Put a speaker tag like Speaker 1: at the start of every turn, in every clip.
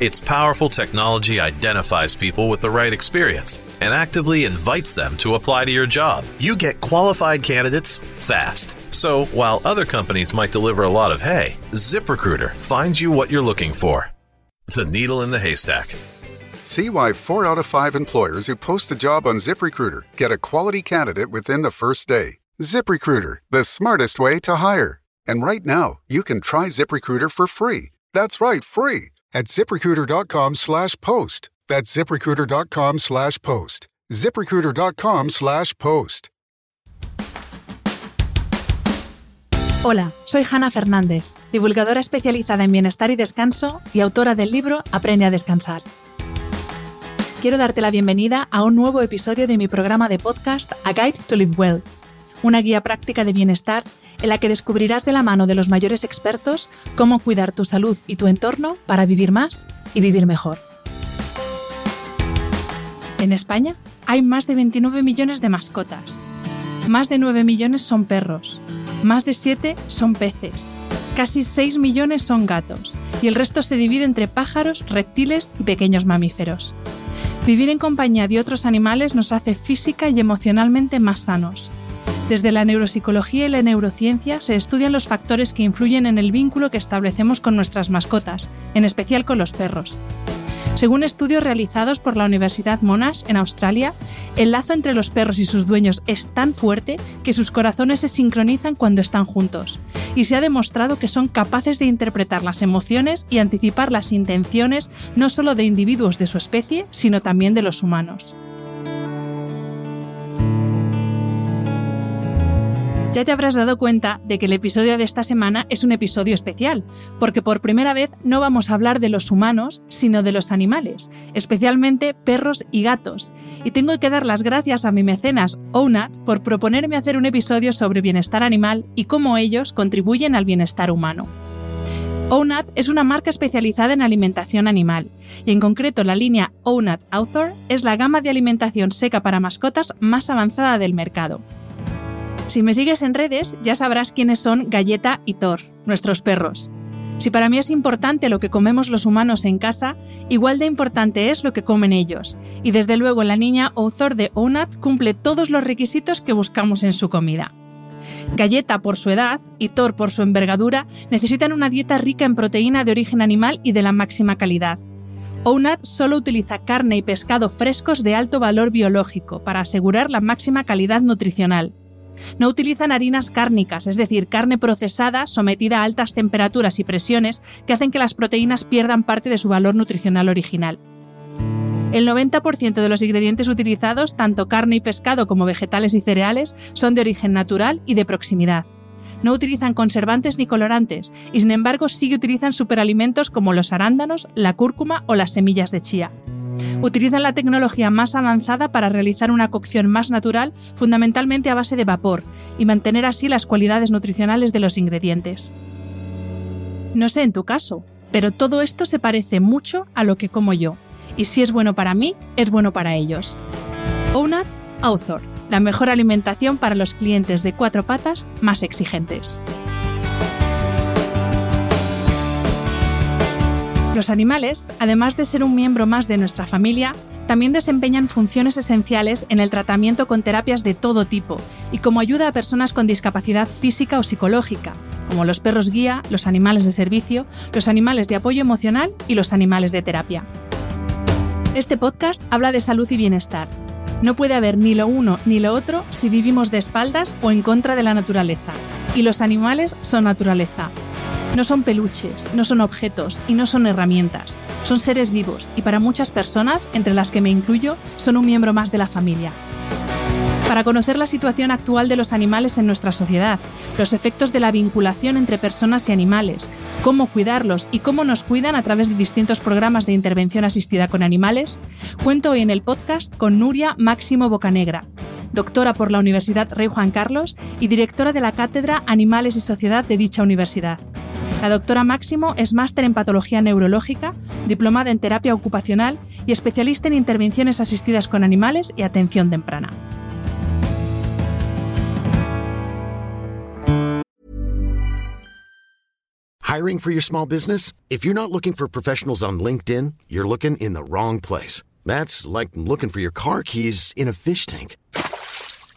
Speaker 1: Its powerful technology identifies people with the right experience and actively invites them to apply to your job. You get qualified candidates fast. So, while other companies might deliver a lot of hay, ZipRecruiter finds you what you're looking for. The needle in the haystack.
Speaker 2: See why four out of five employers who post a job on ZipRecruiter get a quality candidate within the first day. ZipRecruiter, the smartest way to hire. And right now, you can try ZipRecruiter for free. That's right, free at ziprecruiter.com slash post. That's ziprecruiter.com slash post. ziprecruiter.com slash post.
Speaker 3: Hola, soy Hanna Fernández, divulgadora especializada en bienestar y descanso y autora del libro Aprende a descansar. Quiero darte la bienvenida a un nuevo episodio de mi programa de podcast A Guide to Live Well, una guía práctica de bienestar en la que descubrirás de la mano de los mayores expertos cómo cuidar tu salud y tu entorno para vivir más y vivir mejor. En España hay más de 29 millones de mascotas. Más de 9 millones son perros. Más de 7 son peces. Casi 6 millones son gatos. Y el resto se divide entre pájaros, reptiles y pequeños mamíferos. Vivir en compañía de otros animales nos hace física y emocionalmente más sanos. Desde la neuropsicología y la neurociencia se estudian los factores que influyen en el vínculo que establecemos con nuestras mascotas, en especial con los perros. Según estudios realizados por la Universidad Monash en Australia, el lazo entre los perros y sus dueños es tan fuerte que sus corazones se sincronizan cuando están juntos, y se ha demostrado que son capaces de interpretar las emociones y anticipar las intenciones no solo de individuos de su especie, sino también de los humanos. Ya te habrás dado cuenta de que el episodio de esta semana es un episodio especial, porque por primera vez no vamos a hablar de los humanos, sino de los animales, especialmente perros y gatos. Y tengo que dar las gracias a mi mecenas Ownat por proponerme hacer un episodio sobre bienestar animal y cómo ellos contribuyen al bienestar humano. Ownat es una marca especializada en alimentación animal, y en concreto la línea Ownat Author es la gama de alimentación seca para mascotas más avanzada del mercado. Si me sigues en redes, ya sabrás quiénes son Galleta y Thor, nuestros perros. Si para mí es importante lo que comemos los humanos en casa, igual de importante es lo que comen ellos. Y desde luego la niña Thor de Onat cumple todos los requisitos que buscamos en su comida. Galleta por su edad y Thor por su envergadura necesitan una dieta rica en proteína de origen animal y de la máxima calidad. Onat solo utiliza carne y pescado frescos de alto valor biológico para asegurar la máxima calidad nutricional. No utilizan harinas cárnicas, es decir, carne procesada sometida a altas temperaturas y presiones que hacen que las proteínas pierdan parte de su valor nutricional original. El 90% de los ingredientes utilizados, tanto carne y pescado como vegetales y cereales, son de origen natural y de proximidad. No utilizan conservantes ni colorantes, y sin embargo sí utilizan superalimentos como los arándanos, la cúrcuma o las semillas de chía. Utilizan la tecnología más avanzada para realizar una cocción más natural, fundamentalmente a base de vapor, y mantener así las cualidades nutricionales de los ingredientes. No sé en tu caso, pero todo esto se parece mucho a lo que como yo, y si es bueno para mí, es bueno para ellos. Ownat Author, la mejor alimentación para los clientes de cuatro patas más exigentes. Los animales, además de ser un miembro más de nuestra familia, también desempeñan funciones esenciales en el tratamiento con terapias de todo tipo y como ayuda a personas con discapacidad física o psicológica, como los perros guía, los animales de servicio, los animales de apoyo emocional y los animales de terapia. Este podcast habla de salud y bienestar. No puede haber ni lo uno ni lo otro si vivimos de espaldas o en contra de la naturaleza. Y los animales son naturaleza. No son peluches, no son objetos y no son herramientas. Son seres vivos y para muchas personas, entre las que me incluyo, son un miembro más de la familia. Para conocer la situación actual de los animales en nuestra sociedad, los efectos de la vinculación entre personas y animales, cómo cuidarlos y cómo nos cuidan a través de distintos programas de intervención asistida con animales, cuento hoy en el podcast con Nuria Máximo Bocanegra, doctora por la Universidad Rey Juan Carlos y directora de la Cátedra Animales y Sociedad de dicha universidad. La doctora Máximo es máster en patología neurológica, diplomada en terapia ocupacional y especialista en intervenciones asistidas con animales y atención temprana.
Speaker 4: Hiring for your small business? If you're not looking for professionals on LinkedIn, you're looking in the wrong place. That's like looking for your car keys in a fish tank.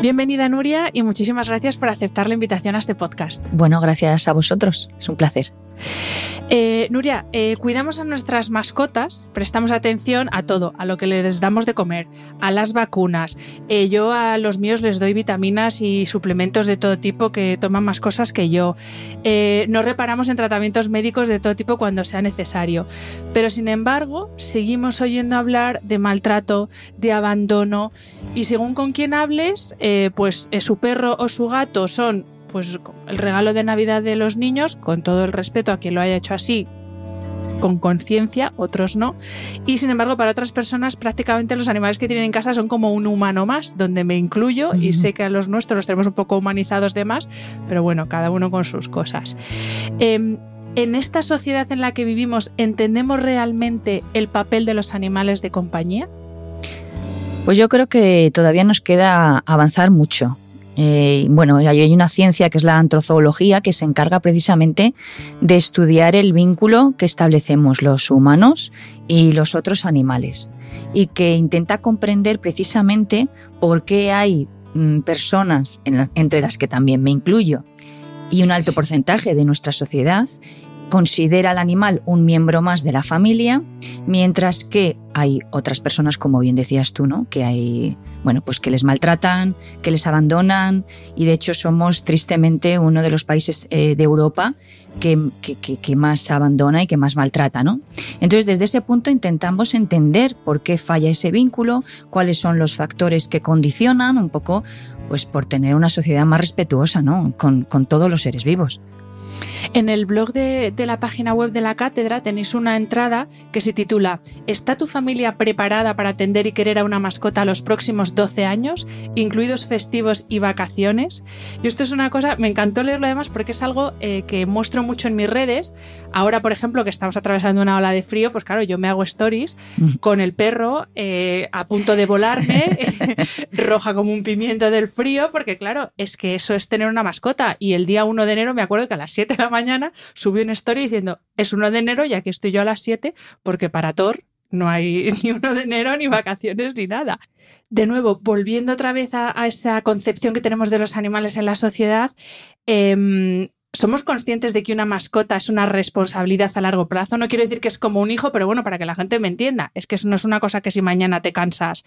Speaker 3: Bienvenida Nuria y muchísimas gracias por aceptar la invitación a este podcast.
Speaker 5: Bueno, gracias a vosotros. Es un placer.
Speaker 3: Eh, Nuria, eh, cuidamos a nuestras mascotas, prestamos atención a todo, a lo que les damos de comer, a las vacunas. Eh, yo a los míos les doy vitaminas y suplementos de todo tipo que toman más cosas que yo. no reparamos en tratamientos médicos de todo tipo cuando sea necesario. Pero sin embargo, seguimos oyendo hablar de maltrato, de abandono y según con quién hables, pues su perro o su gato son pues el regalo de Navidad de los niños, con todo el respeto a quien lo haya hecho así, con conciencia, otros no. Y sin embargo, para otras personas, prácticamente los animales que tienen en casa son como un humano más, donde me incluyo y sé que a los nuestros los tenemos un poco humanizados de más, pero bueno, cada uno con sus cosas. Em, en esta sociedad en la que vivimos, ¿entendemos realmente el papel de los animales de compañía?
Speaker 5: Pues yo creo que todavía nos queda avanzar mucho. Eh, bueno, hay una ciencia que es la antrozoología que se encarga precisamente de estudiar el vínculo que establecemos los humanos y los otros animales y que intenta comprender precisamente por qué hay mm, personas, entre las que también me incluyo, y un alto porcentaje de nuestra sociedad considera al animal un miembro más de la familia, mientras que hay otras personas, como bien decías tú, ¿no? Que hay, bueno, pues que les maltratan, que les abandonan, y de hecho somos tristemente uno de los países eh, de Europa que, que, más abandona y que más maltrata, ¿no? Entonces, desde ese punto intentamos entender por qué falla ese vínculo, cuáles son los factores que condicionan un poco, pues por tener una sociedad más respetuosa, ¿no? Con todos los seres vivos.
Speaker 3: En el blog de, la página web de la cátedra tenéis una entrada que se titula ¿Está tu familia preparada para atender y querer a una mascota a los próximos 12 años, incluidos festivos y vacaciones? Y esto es una cosa, me encantó leerlo además porque es algo eh, que muestro mucho en mis redes. Ahora, por ejemplo, que estamos atravesando una ola de frío, pues claro, yo me hago stories mm. con el perro eh, a punto de volarme, roja como un pimiento del frío, porque claro, es que eso es tener una mascota. Y el día 1 de enero me acuerdo que a las 7 de la mañana subió una story diciendo, es 1 de enero y aquí estoy yo a las 7 porque para Thor no hay ni 1 de enero, ni vacaciones, ni nada. De nuevo, volviendo otra vez a, esa concepción que tenemos de los animales en la sociedad, em, somos conscientes de que una mascota es una responsabilidad a largo plazo. No quiero decir que es como un hijo, pero bueno, para que la gente me entienda, es que eso no es una cosa que si mañana te cansas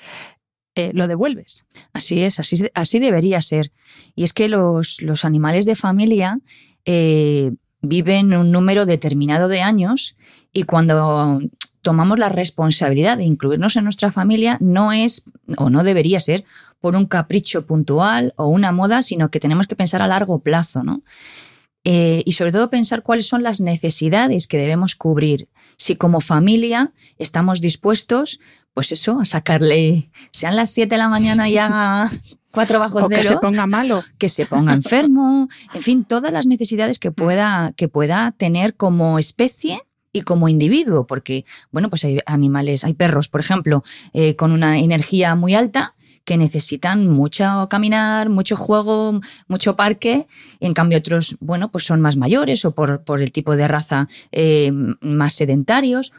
Speaker 3: eh, lo devuelves.
Speaker 5: Así es, así, así debería ser. Y es que los, los animales de familia eh, viven un número determinado de años y cuando tomamos la responsabilidad de incluirnos en nuestra familia no es o no debería ser por un capricho puntual o una moda, sino que tenemos que pensar a largo plazo, ¿no? Eh, y sobre todo pensar cuáles son las necesidades que debemos cubrir. Si como familia estamos dispuestos, pues eso, a sacarle, sean las 7 de la mañana y haga cuatro bajo
Speaker 3: o que se ponga malo.
Speaker 5: Que se ponga enfermo, en fin, todas las necesidades que pueda, que pueda tener como especie y como individuo, porque, bueno, pues hay animales, hay perros, por ejemplo, eh, con una energía muy alta que necesitan mucho caminar, mucho juego, mucho parque, en cambio otros, bueno, pues son más mayores o por, por el tipo de raza eh, más sedentarios.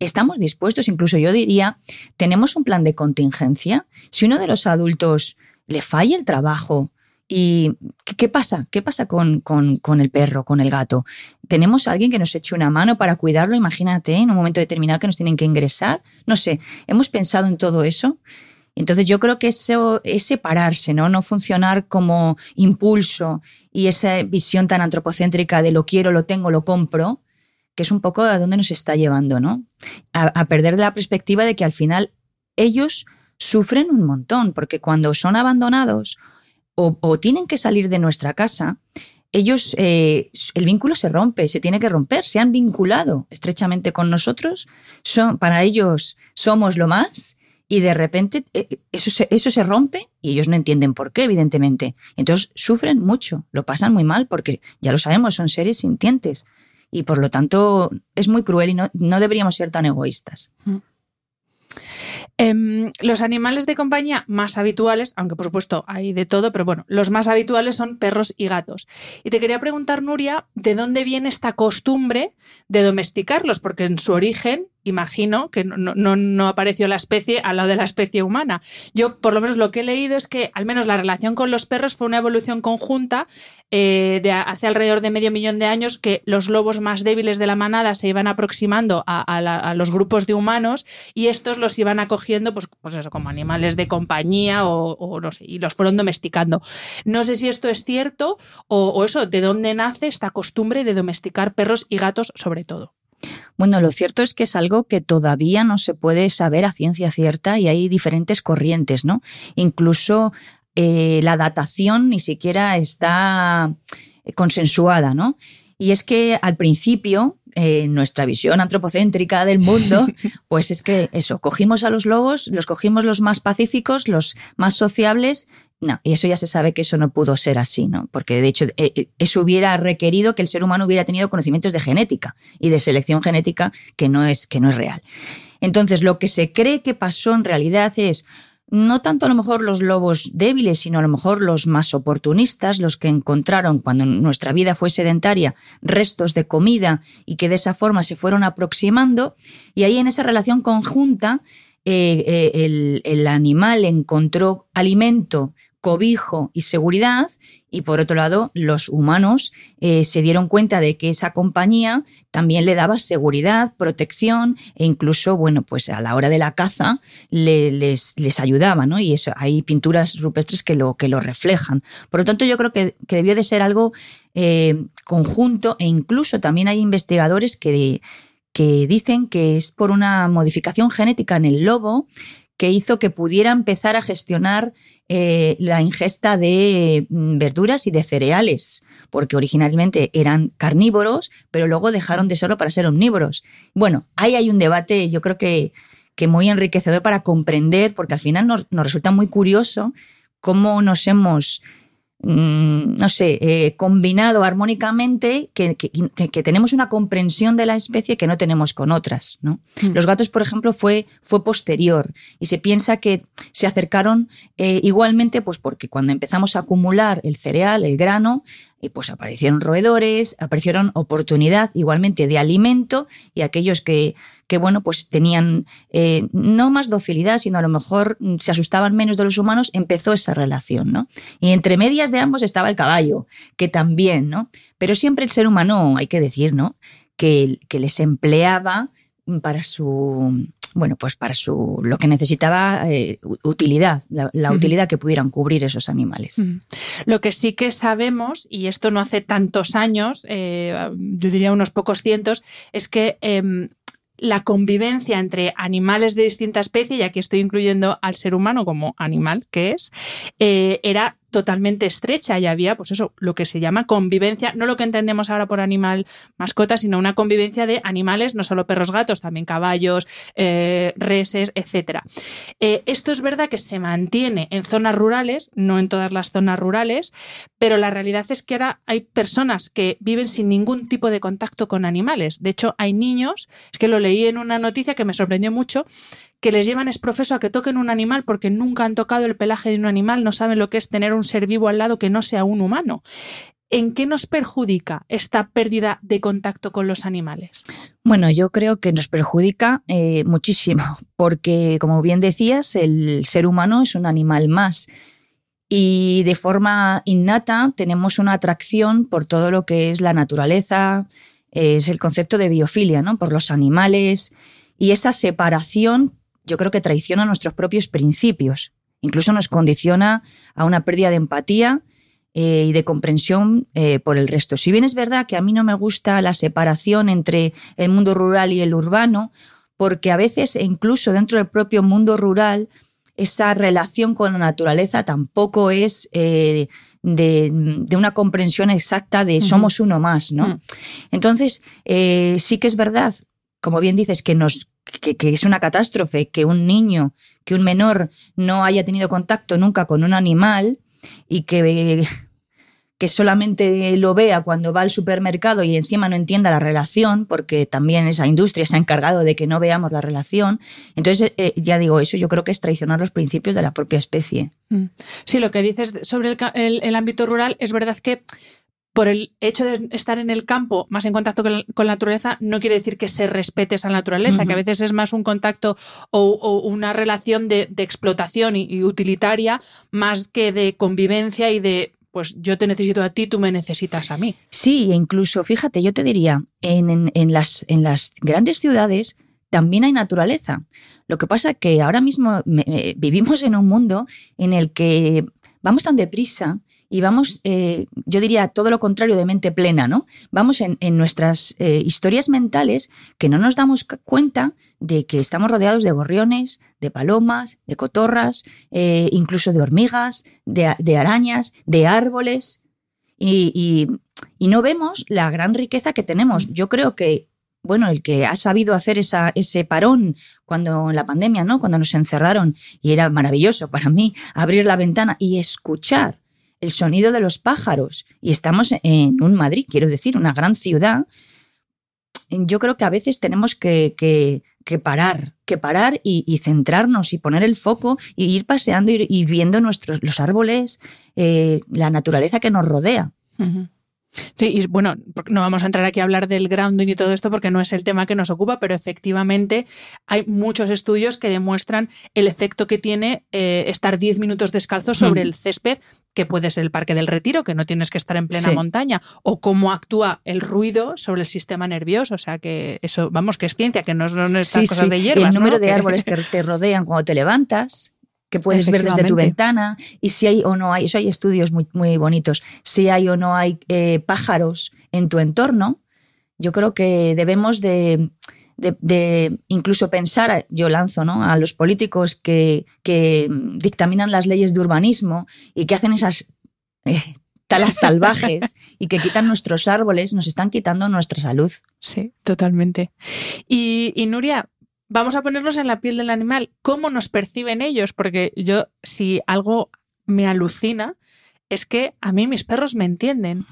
Speaker 5: Estamos dispuestos, incluso yo diría, tenemos un plan de contingencia. Si uno de los adultos le falla el trabajo, ¿Y qué pasa? ¿Qué pasa con, con, el perro, con el gato? ¿Tenemos alguien que nos eche una mano para cuidarlo? Imagínate, en un momento determinado que nos tienen que ingresar. No sé, hemos pensado en todo eso. Entonces yo creo que eso es separarse, ¿no? No funcionar como impulso y esa visión tan antropocéntrica de lo quiero, lo tengo, lo compro, que es un poco a dónde nos está llevando, ¿no? A, perder la perspectiva de que al final ellos sufren un montón, porque cuando son abandonados o, tienen que salir de nuestra casa, ellos, eh, el vínculo se rompe, se tiene que romper, se han vinculado estrechamente con nosotros, son, para ellos somos lo más y de repente eh, eso se, eso se rompe y ellos no entienden por qué, evidentemente. Entonces sufren mucho, lo pasan muy mal porque ya lo sabemos, son seres sintientes y por lo tanto es muy cruel y no, no deberíamos ser tan egoístas. Mm.
Speaker 3: Em, los animales de compañía más habituales, aunque por supuesto hay de todo, pero bueno, los más habituales son perros y gatos. Y te quería preguntar, Nuria, ¿de dónde viene esta costumbre de domesticarlos? Porque en su origen imagino que no, apareció la especie al lado de la especie humana. Yo, por lo menos, lo que he leído es que al menos la relación con los perros fue una evolución conjunta eh, de hace alrededor de medio millón de años que los lobos más débiles de la manada se iban aproximando a, los grupos de humanos y estos los iban acogiendo, pues, pues eso, como animales de compañía o, no sé, y los fueron domesticando. No sé si esto es cierto o, o eso, de dónde nace esta costumbre de domesticar perros y gatos sobre todo.
Speaker 5: Bueno, lo cierto es que es algo que todavía no se puede saber a ciencia cierta y hay diferentes corrientes, ¿no? Incluso eh, la datación ni siquiera está consensuada, ¿no? Y es que al principio, eh, nuestra visión antropocéntrica del mundo, pues es que eso, cogimos a los lobos, los cogimos los más pacíficos, los más sociables, no, y eso ya se sabe que eso no pudo ser así, ¿no? Porque de hecho eh, eh, eso hubiera requerido que el ser humano hubiera tenido conocimientos de genética y de selección genética que no es, que no es real. Entonces, lo que se cree que pasó en realidad es no tanto a lo mejor los lobos débiles, sino a lo mejor los más oportunistas, los que encontraron cuando nuestra vida fue sedentaria restos de comida y que de esa forma se fueron aproximando. Y ahí en esa relación conjunta eh, el, el, animal encontró alimento cobijo y seguridad, y por otro lado, los humanos eh, se dieron cuenta de que esa compañía también le daba seguridad, protección e incluso, bueno, pues a la hora de la caza les, les ayudaba, ¿no? Y eso, hay pinturas rupestres que lo, que lo reflejan. Por lo tanto, yo creo que, debió de ser algo eh, conjunto e incluso también hay investigadores que, que dicen que es por una modificación genética en el lobo que hizo que pudiera empezar a gestionar eh, la ingesta de mm, verduras y de cereales, porque originalmente eran carnívoros, pero luego dejaron de serlo para ser omnívoros. Bueno, ahí hay un debate, yo creo que, que muy enriquecedor para comprender, porque al final nos, nos resulta muy curioso cómo nos hemos Mm, no sé, eh, combinado armónicamente, que, tenemos una comprensión de la especie que no tenemos con otras. ¿no? Mm. Los gatos, por ejemplo, fue, fue posterior y se piensa que se acercaron eh, igualmente, pues porque cuando empezamos a acumular el cereal, el grano, y pues aparecieron roedores, aparecieron oportunidad igualmente de alimento y aquellos que, que bueno, pues tenían eh, no más docilidad, sino a lo mejor se asustaban menos de los humanos, empezó esa relación, ¿no? Y entre medias de ambos estaba el caballo, que también, ¿no? Pero siempre el ser humano, hay que decir, ¿no? Que, que les empleaba para su bueno, pues para su lo que necesitaba eh, utilidad, la, utilidad que pudieran cubrir esos animales.
Speaker 3: Lo que sí que sabemos, y esto no hace tantos años, eh, yo diría unos pocos cientos, es que em, la convivencia entre animales de distinta especie, y aquí estoy incluyendo al ser humano como animal que es, eh, era totalmente estrecha y había, pues eso, lo que se llama convivencia, no lo que entendemos ahora por animal mascota, sino una convivencia de animales, no solo perros, gatos, también caballos, eh, reses, etc. Eh, esto es verdad que se mantiene en zonas rurales, no en todas las zonas rurales, pero la realidad es que ahora hay personas que viven sin ningún tipo de contacto con animales. De hecho, hay niños, es que lo leí en una noticia que me sorprendió mucho, que les llevan es profeso a que toquen un animal porque nunca han tocado el pelaje de un animal, no saben lo que es tener un ser vivo al lado que no sea un humano. ¿En qué nos perjudica esta pérdida de contacto con los animales?
Speaker 5: Bueno, yo creo que nos perjudica eh, muchísimo, porque como bien decías, el ser humano es un animal más y de forma innata tenemos una atracción por todo lo que es la naturaleza, es el concepto de biofilia, ¿no? Por los animales y esa separación yo creo que traiciona nuestros propios principios, incluso nos condiciona a una pérdida de empatía eh, y de comprensión eh, por el resto. Si bien es verdad que a mí no me gusta la separación entre el mundo rural y el urbano, porque a veces incluso dentro del propio mundo rural esa relación con la naturaleza tampoco es eh, de, una comprensión exacta de somos uno más, ¿no? Mm. Entonces, sí que es verdad, como bien dices, que nos que, es una catástrofe que un niño, que un menor no haya tenido contacto nunca con un animal, y que, que solamente lo vea cuando va al supermercado y encima no entienda la relación, porque también esa industria se ha encargado de que no veamos la relación. Entonces, eh, ya digo, eso yo creo que es traicionar los principios de la propia especie.
Speaker 3: Mm. Sí, lo que dices sobre el ámbito rural es verdad que por el hecho de estar en el campo, más en contacto con la, naturaleza, no quiere decir que se respete esa naturaleza, que a veces es más un contacto o, una relación de, explotación y, utilitaria, más que de convivencia y de pues yo te necesito a ti, tú me necesitas a mí.
Speaker 5: Sí, e incluso, fíjate, yo te diría, en, las, en las grandes ciudades también hay naturaleza. Lo que pasa es que ahora mismo vivimos en un mundo en el que vamos tan deprisa y vamos, eh, yo diría todo lo contrario de mente plena, ¿no? Vamos en, nuestras eh, historias mentales que no nos damos cuenta de que estamos rodeados de gorriones, de palomas, de cotorras, eh, incluso de hormigas, de, arañas, de árboles, y, no vemos la gran riqueza que tenemos. Yo creo que bueno, el que ha sabido hacer esa, ese parón cuando en la pandemia, ¿no? Cuando nos encerraron y era maravilloso para mí abrir la ventana y escuchar el sonido de los pájaros. Y estamos en un Madrid, quiero decir, una gran ciudad. Yo creo que a veces tenemos que, que, parar, que parar y, centrarnos y poner el foco y ir paseando y, viendo nuestros, los árboles, eh, la naturaleza que nos rodea.
Speaker 3: Sí, y bueno, no vamos a entrar aquí a hablar del grounding y todo esto porque no es el tema que nos ocupa, pero efectivamente hay muchos estudios que demuestran el efecto que tiene eh, estar 10 minutos descalzo sobre el césped, que puede ser el Parque del Retiro, que no tienes que estar en plena montaña, o cómo actúa el ruido sobre el sistema nervioso. O sea, que eso, vamos, que es ciencia, que no son estas cosas de hierbas.
Speaker 5: El número de árboles que te rodean cuando te levantas que puedes ver desde tu ventana y si hay o no hay, eso hay estudios muy, muy bonitos, si hay o no hay eh, pájaros en tu entorno, yo creo que debemos de, incluso pensar, yo lanzo ¿no? a los políticos que, dictaminan las leyes de urbanismo y que hacen esas eh, talas salvajes y que quitan nuestros árboles, nos están quitando nuestra salud.
Speaker 3: Sí, totalmente. Y, y Nuria, vamos a ponernos en la piel del animal. ¿Cómo nos perciben ellos? Porque yo, si algo me alucina, es que a mí mis perros me entienden.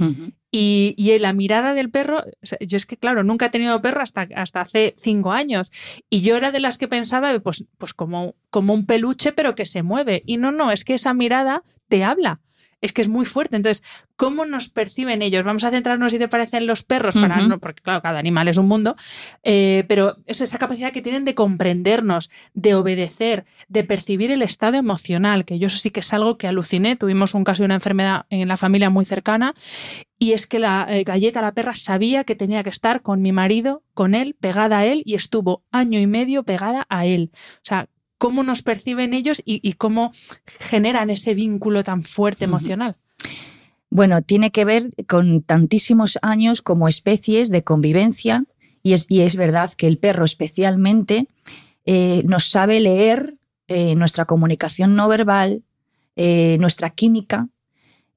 Speaker 3: y, y, la mirada del perro, yo es que, claro, nunca he tenido perro hasta, hasta hace cinco años. Y yo era de las que pensaba, pues, pues como, como un peluche, pero que se mueve. Y no, no, es que esa mirada te habla es que es muy fuerte. Entonces, ¿cómo nos perciben ellos? Vamos a centrarnos, si te parecen, los perros, para no, porque claro, cada animal es un mundo, eh, pero es esa capacidad que tienen de comprendernos, de obedecer, de percibir el estado emocional, que yo sí que es algo que aluciné. Tuvimos un caso de una enfermedad en la familia muy cercana y es que la eh, galleta, la perra, sabía que tenía que estar con mi marido, con él, pegada a él y estuvo año y medio pegada a él. O sea, cómo nos perciben ellos y, cómo generan ese vínculo tan fuerte emocional.
Speaker 5: Bueno, tiene que ver con tantísimos años como especies de convivencia y es, y es verdad que el perro especialmente eh, nos sabe leer eh, nuestra comunicación no verbal, eh, nuestra química,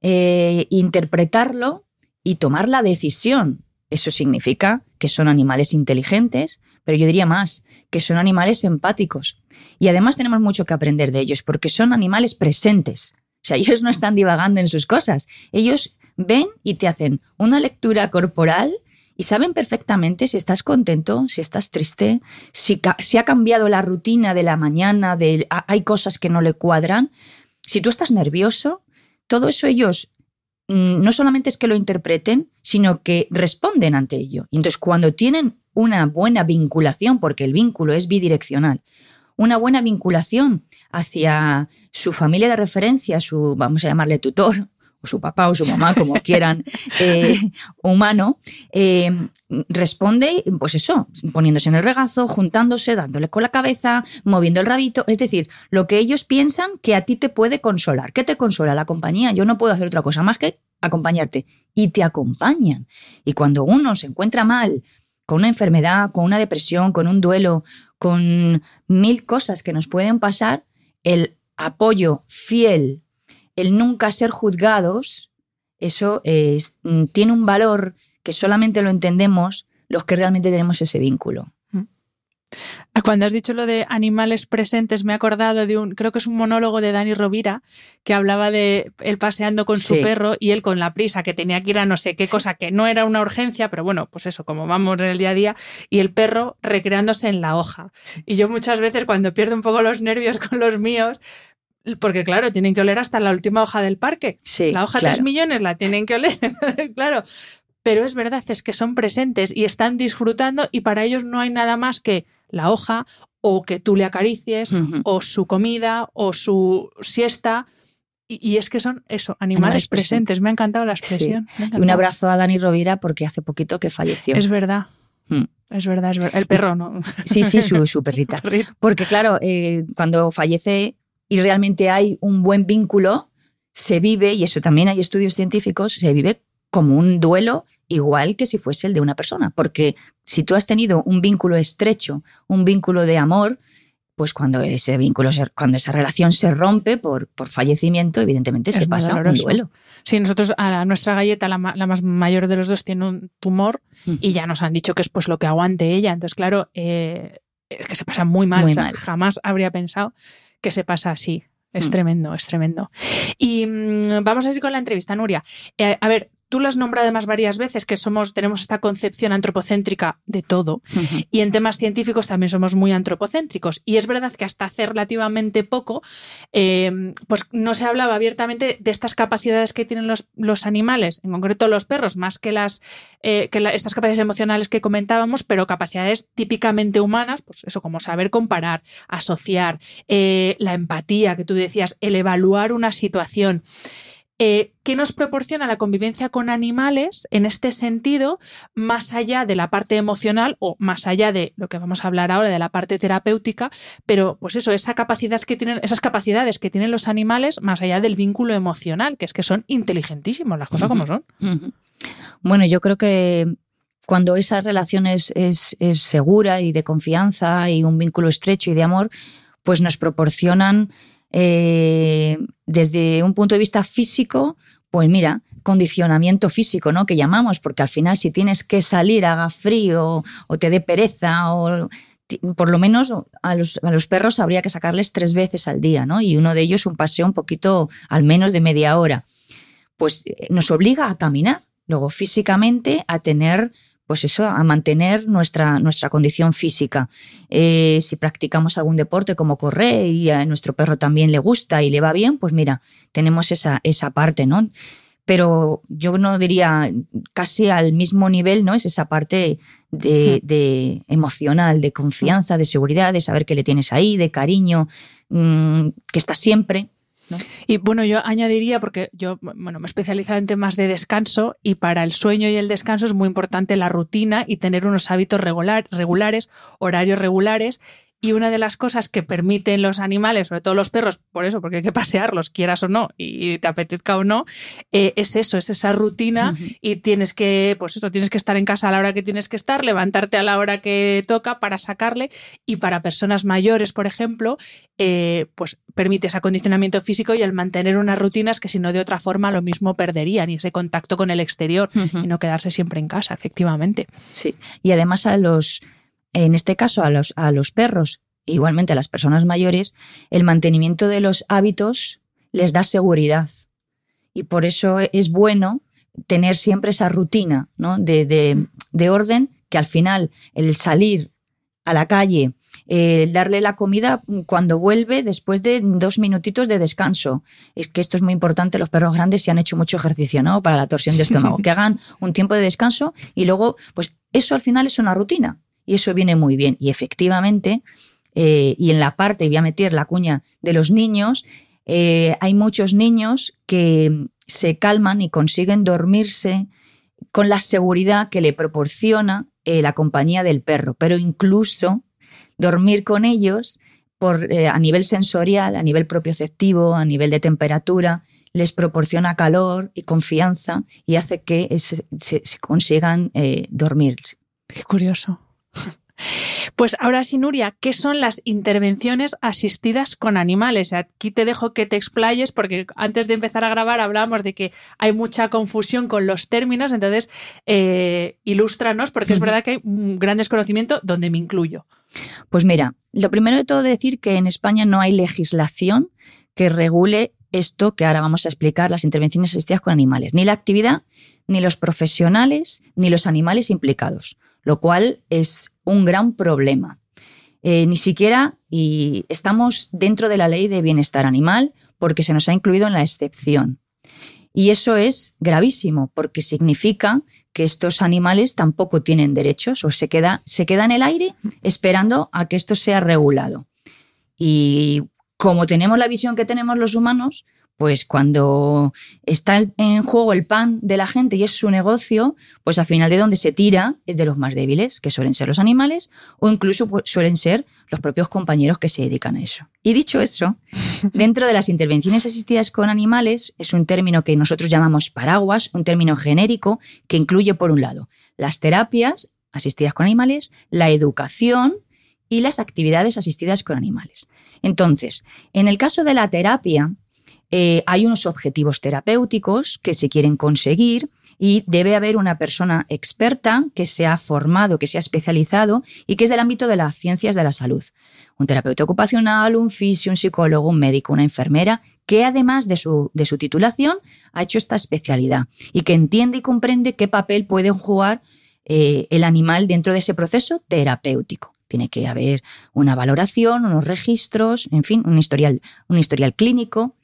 Speaker 5: interpretarlo y tomar la decisión. Eso significa que son animales inteligentes, pero yo diría más, que son animales empáticos. Y además tenemos mucho que aprender de ellos, porque son animales presentes. O sea, ellos no están divagando en sus cosas. Ellos ven y te hacen una lectura corporal y saben perfectamente si estás contento, si estás triste, si, ha cambiado la rutina de la mañana, de, hay cosas que no le cuadran. Si tú estás nervioso, todo eso ellos no solamente es que lo interpreten, sino que responden ante ello. Y entonces cuando tienen una buena vinculación, porque el vínculo es bidireccional, una buena vinculación hacia su familia de referencia, su, vamos a llamarle tutor, o su papá o su mamá, como quieran, eh, humano, eh, responde, pues eso, poniéndose en el regazo, juntándose, dándole con la cabeza, moviendo el rabito, es decir, lo que ellos piensan que a ti te puede consolar. ¿Qué te consola la compañía? Yo no puedo hacer otra cosa más que acompañarte. Y te acompañan. Y cuando uno se encuentra mal, con una enfermedad, con una depresión, con un duelo, con mil cosas que nos pueden pasar, el apoyo fiel el nunca ser juzgados, eso es, mm, tiene un valor que solamente lo entendemos los que realmente tenemos ese vínculo. Mm.
Speaker 3: Cuando has dicho lo de animales presentes, me he acordado de un, creo que es un monólogo de Dani Rovira, que hablaba de él paseando con su perro y él con la prisa que tenía que ir a no sé qué cosa, que no era una urgencia, pero bueno, pues eso, como vamos en el día a día, y el perro recreándose en la hoja. Y yo muchas veces cuando pierdo un poco los nervios con los míos, porque claro, tienen que oler hasta la última hoja del parque.
Speaker 5: Sí,
Speaker 3: la hoja de 3 millones la tienen que oler, claro. Pero es verdad, es que son presentes y están disfrutando y para ellos no hay nada más que la hoja o que tú le acaricies o su comida o su siesta. Y, es que son eso, animales, presentes. Me ha encantado la expresión.
Speaker 5: Y un abrazo a Dani Rovira porque hace poquito que falleció.
Speaker 3: Es verdad. Hmm. Es verdad, es verdad. El perro, ¿no?
Speaker 5: Sí, sí, su, perrita. Porque claro, eh, cuando fallece y realmente hay un buen vínculo, se vive, y eso también hay estudios científicos, se vive como un duelo igual que si fuese el de una persona. Porque si tú has tenido un vínculo estrecho, un vínculo de amor, pues cuando ese vínculo, cuando esa relación se rompe por, por fallecimiento, evidentemente se pasa un duelo.
Speaker 3: Sí, nosotros a nuestra galleta, la, más mayor de los dos, tiene un tumor y ya nos han dicho que es pues lo que aguante ella. Entonces, claro, eh, es que se pasa muy mal. mal. Jamás habría pensado que se pasa así. Es mm. tremendo, es tremendo. Y mm, vamos a ir con la entrevista, Nuria. Eh, a ver, tú lo has nombrado además varias veces, que somos, tenemos esta concepción antropocéntrica de todo. Y en temas científicos también somos muy antropocéntricos. Y es verdad que hasta hace relativamente poco, em, pues no se hablaba abiertamente de estas capacidades que tienen los, los animales, en concreto los perros, más que las eh, que estas capacidades emocionales que comentábamos, pero capacidades típicamente humanas, pues eso, como saber comparar, asociar, eh, la empatía que tú decías, el evaluar una situación. Eh, ¿Qué nos proporciona la convivencia con animales en este sentido, más allá de la parte emocional o más allá de lo que vamos a hablar ahora de la parte terapéutica? Pero, pues eso, esa capacidad que tienen, esas capacidades que tienen los animales, más allá del vínculo emocional, que es que son inteligentísimos, las cosas como son.
Speaker 5: Bueno, yo creo que cuando esa relación es, es, segura y de confianza y un vínculo estrecho y de amor, pues nos proporcionan eh, desde un punto de vista físico, pues mira, condicionamiento físico, ¿no? Que llamamos, porque al final si tienes que salir, haga frío o te dé pereza o por lo menos a los, a los, perros habría que sacarles tres veces al día, ¿no? Y uno de ellos un paseo un poquito, al menos de media hora. Pues eh, nos obliga a caminar, luego físicamente a tener pues eso, a mantener nuestra, nuestra condición física. Eh, si practicamos algún deporte como correr y a nuestro perro también le gusta y le va bien, pues mira, tenemos esa, esa parte, ¿no? Pero yo no diría casi al mismo nivel, ¿no? Es esa parte de, de emocional, de confianza, de seguridad, de saber que le tienes ahí, de cariño, mm, que está siempre.
Speaker 3: Y bueno, yo añadiría, porque yo bueno, me he especializado en temas de descanso y para el sueño y el descanso es muy importante la rutina y tener unos hábitos regulares, horarios regulares y una de las cosas que permiten los animales, sobre todo los perros, por eso, porque hay que pasearlos, quieras o no, y te apetezca o no, eh, es eso, es esa rutina y tienes que, pues eso, tienes que estar en casa a la hora que tienes que estar, levantarte a la hora que toca para sacarle y para personas mayores, por ejemplo, eh, pues permite ese acondicionamiento físico y el mantener unas rutinas que si no de otra forma lo mismo perderían y ese contacto con el exterior y no quedarse siempre en casa, efectivamente.
Speaker 5: Sí, y además a los en este caso a los, a los perros, igualmente a las personas mayores, el mantenimiento de los hábitos les da seguridad. Y por eso es bueno tener siempre esa rutina, ¿no? De, de orden que al final el salir a la calle, eh, darle la comida cuando vuelve después de dos minutitos de descanso. Es que esto es muy importante, los perros grandes se han hecho mucho ejercicio, ¿no? Para la torsión de estómago, que hagan un tiempo de descanso y luego, pues eso al final es una rutina y eso viene muy bien. Y efectivamente, eh, y en la parte, voy a meter la cuña de los niños, eh, hay muchos niños que se calman y consiguen dormirse con la seguridad que le proporciona la compañía del perro, pero incluso dormir con ellos por, eh, a nivel sensorial, a nivel propioceptivo, a nivel de temperatura, les proporciona calor y confianza y hace que se, consigan eh, dormir.
Speaker 3: Qué curioso. Pues ahora sí, Nuria, ¿qué son las intervenciones asistidas con animales? Aquí te dejo que te explayes porque antes de empezar a grabar hablamos de que hay mucha confusión con los términos, entonces eh, ilústranos porque es verdad que hay un gran desconocimiento donde me incluyo.
Speaker 5: Pues mira, lo primero de todo decir que en España no hay legislación que regule esto que ahora vamos a explicar, las intervenciones asistidas con animales, ni la actividad, ni los profesionales, ni los animales implicados lo cual es un gran problema. Eh, ni siquiera y estamos dentro de la ley de bienestar animal porque se nos ha incluido en la excepción. Y eso es gravísimo porque significa que estos animales tampoco tienen derechos o se queda, se queda en el aire esperando a que esto sea regulado. Y como tenemos la visión que tenemos los humanos, pues cuando está en juego el pan de la gente y es su negocio, pues al final de donde se tira es de los más débiles, que suelen ser los animales o incluso pues, suelen ser los propios compañeros que se dedican a eso. Y dicho eso, dentro de las intervenciones asistidas con animales es un término que nosotros llamamos paraguas, un término genérico que incluye por un lado las terapias asistidas con animales, la educación y las actividades asistidas con animales. Entonces, en el caso de la terapia, eh, hay unos objetivos terapéuticos que se quieren conseguir y debe haber una persona experta que se ha formado, que se ha especializado y que es del ámbito de las ciencias de la salud. Un terapeuta ocupacional, un fisio, un psicólogo, un médico, una enfermera, que además de su, de su titulación ha hecho esta especialidad y que entiende y comprende qué papel puede jugar eh, el animal dentro de ese proceso terapéutico. Tiene que haber una valoración, unos registros, en fin, un historial, un historial clínico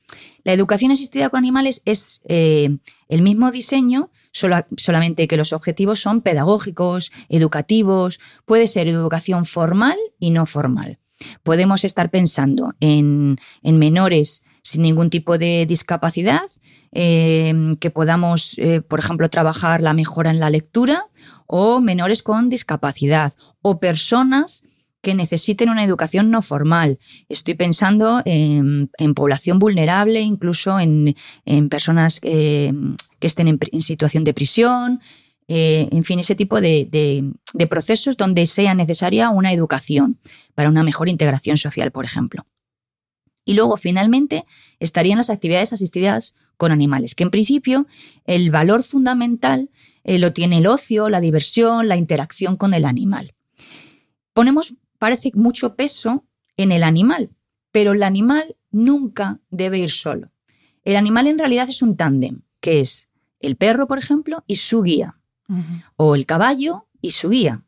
Speaker 5: la educación asistida con animales es eh, el mismo diseño, solamente que los objetivos son pedagógicos, educativos, puede ser educación formal y no formal. Podemos estar pensando en, menores sin ningún tipo de discapacidad, eh, que podamos, eh, por ejemplo, trabajar la mejora en la lectura, o menores con discapacidad, o personas que necesiten una educación no formal. Estoy pensando en, población vulnerable, incluso en, personas eh, que estén en, situación de prisión, eh, en fin, ese tipo de, procesos donde sea necesaria una educación para una mejor integración social, por ejemplo. Y luego, finalmente, estarían las actividades asistidas con animales, que en principio el valor fundamental eh, lo tiene el ocio, la diversión, la interacción con el animal. Ponemos parece mucho peso en el animal, pero el animal nunca debe ir solo. El animal en realidad es un tándem, que es el perro, por ejemplo, y su guía, o el caballo y su guía.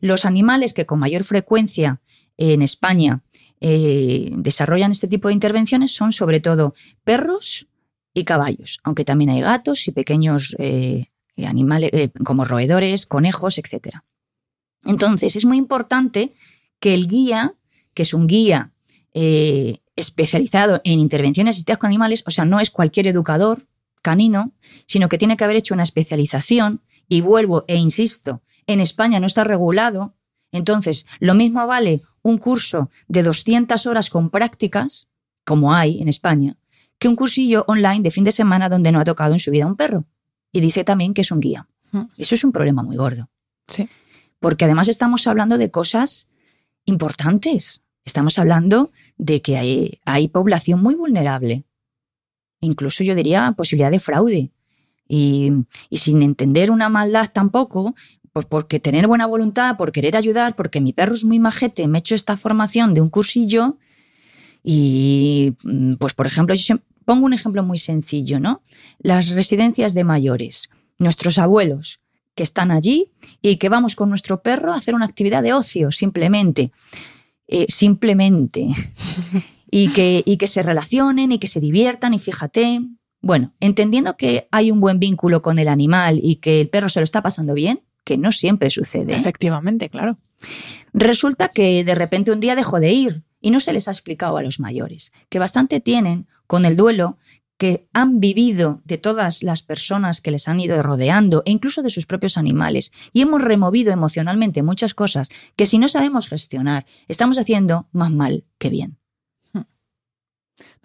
Speaker 5: Los animales que con mayor frecuencia en España eh, desarrollan este tipo de intervenciones son sobre todo perros y caballos, aunque también hay gatos y pequeños eh, animales eh, como roedores, conejos, etc. Entonces, es muy importante que el guía, que es un guía eh, especializado en intervenciones asistidas con animales, o sea, no es cualquier educador canino, sino que tiene que haber hecho una especialización, y vuelvo e insisto, en España no está regulado, entonces lo mismo vale un curso de 200 horas con prácticas, como hay en España, que un cursillo online de fin de semana donde no ha tocado en su vida un perro. Y dice también que es un guía. Eso es un problema muy gordo.
Speaker 3: Sí
Speaker 5: porque además estamos hablando de cosas importantes. Estamos hablando de que hay, población muy vulnerable, incluso yo diría posibilidad de fraude. Y, sin entender una maldad tampoco, pues porque tener buena voluntad, por querer ayudar, porque mi perro es muy majete, me he hecho esta formación de un cursillo y, pues por ejemplo, yo pongo un ejemplo muy sencillo, ¿no? Las residencias de mayores. Nuestros abuelos que están allí y que vamos con nuestro perro a hacer una actividad de ocio, simplemente. Eh, simplemente. y, que, y que se relacionen y que se diviertan y fíjate. Bueno, entendiendo que hay un buen vínculo con el animal y que el perro se lo está pasando bien, que no siempre sucede.
Speaker 3: Efectivamente, claro.
Speaker 5: Resulta que de repente un día dejó de ir y no se les ha explicado a los mayores, que bastante tienen con el duelo que han vivido de todas las personas que les han ido rodeando e incluso de sus propios animales. Y hemos removido emocionalmente muchas cosas que si no sabemos gestionar, estamos haciendo más mal que bien.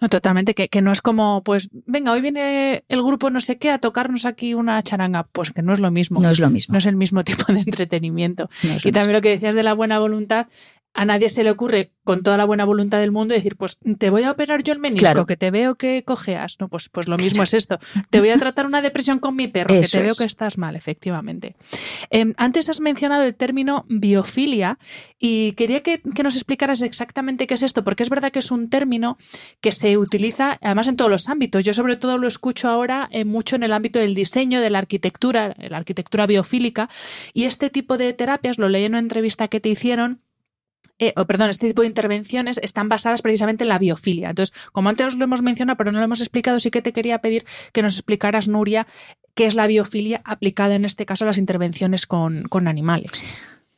Speaker 3: No, totalmente, que, que, no es como, pues, venga, hoy viene el grupo no sé qué a tocarnos aquí una charanga, pues que no es lo mismo.
Speaker 5: No es lo mismo.
Speaker 3: No es el mismo tipo de entretenimiento.
Speaker 5: No
Speaker 3: y también lo que decías de la buena voluntad, a nadie se le ocurre con toda la buena voluntad del mundo decir, pues te voy a operar yo el menisco,
Speaker 5: Claro.
Speaker 3: que te veo que cojeas. No, pues, pues lo mismo es esto. Te voy a tratar una depresión con mi perro, que
Speaker 5: Eso
Speaker 3: te veo
Speaker 5: es.
Speaker 3: que estás mal, efectivamente. Eh, antes has mencionado el término biofilia y quería que, que nos explicaras exactamente qué es esto, porque es verdad que es un término que se utiliza además en todos los ámbitos. Yo sobre todo lo escucho ahora eh, mucho en el ámbito del diseño, de la arquitectura, la arquitectura biofílica, y este tipo de terapias, lo leí en una entrevista que te hicieron, eh, perdón, este tipo de intervenciones están basadas precisamente en la biofilia. Entonces, como antes lo hemos mencionado, pero no lo hemos explicado, sí que te quería pedir que nos explicaras, Nuria, qué es la biofilia aplicada en este caso a las intervenciones con, con animales.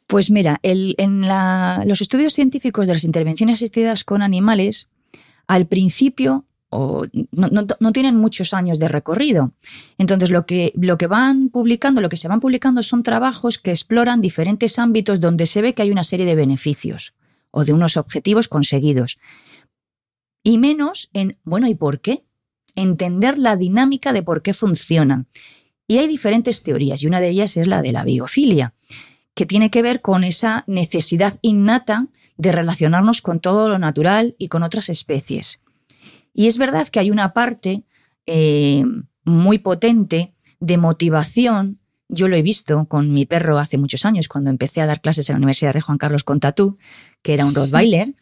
Speaker 5: Pues mira, en los estudios científicos de las intervenciones asistidas con animales, al principio o no, no- tienen muchos años de recorrido. Entonces, lo que, lo que van publicando, lo que se van publicando son trabajos que exploran diferentes ámbitos donde se ve que hay una serie de beneficios o de unos objetivos conseguidos. Y menos en, bueno, ¿y por qué? Entender la dinámica de por qué funcionan. Y hay diferentes teorías, y una de ellas es la de la biofilia que tiene que ver con esa necesidad innata de relacionarnos con todo lo natural y con otras especies. Y es verdad que hay una parte eh, muy potente de motivación. Yo lo he visto con mi perro hace muchos años, cuando empecé a dar clases en la Universidad de Juan Carlos Contatú, que era un Rottweiler,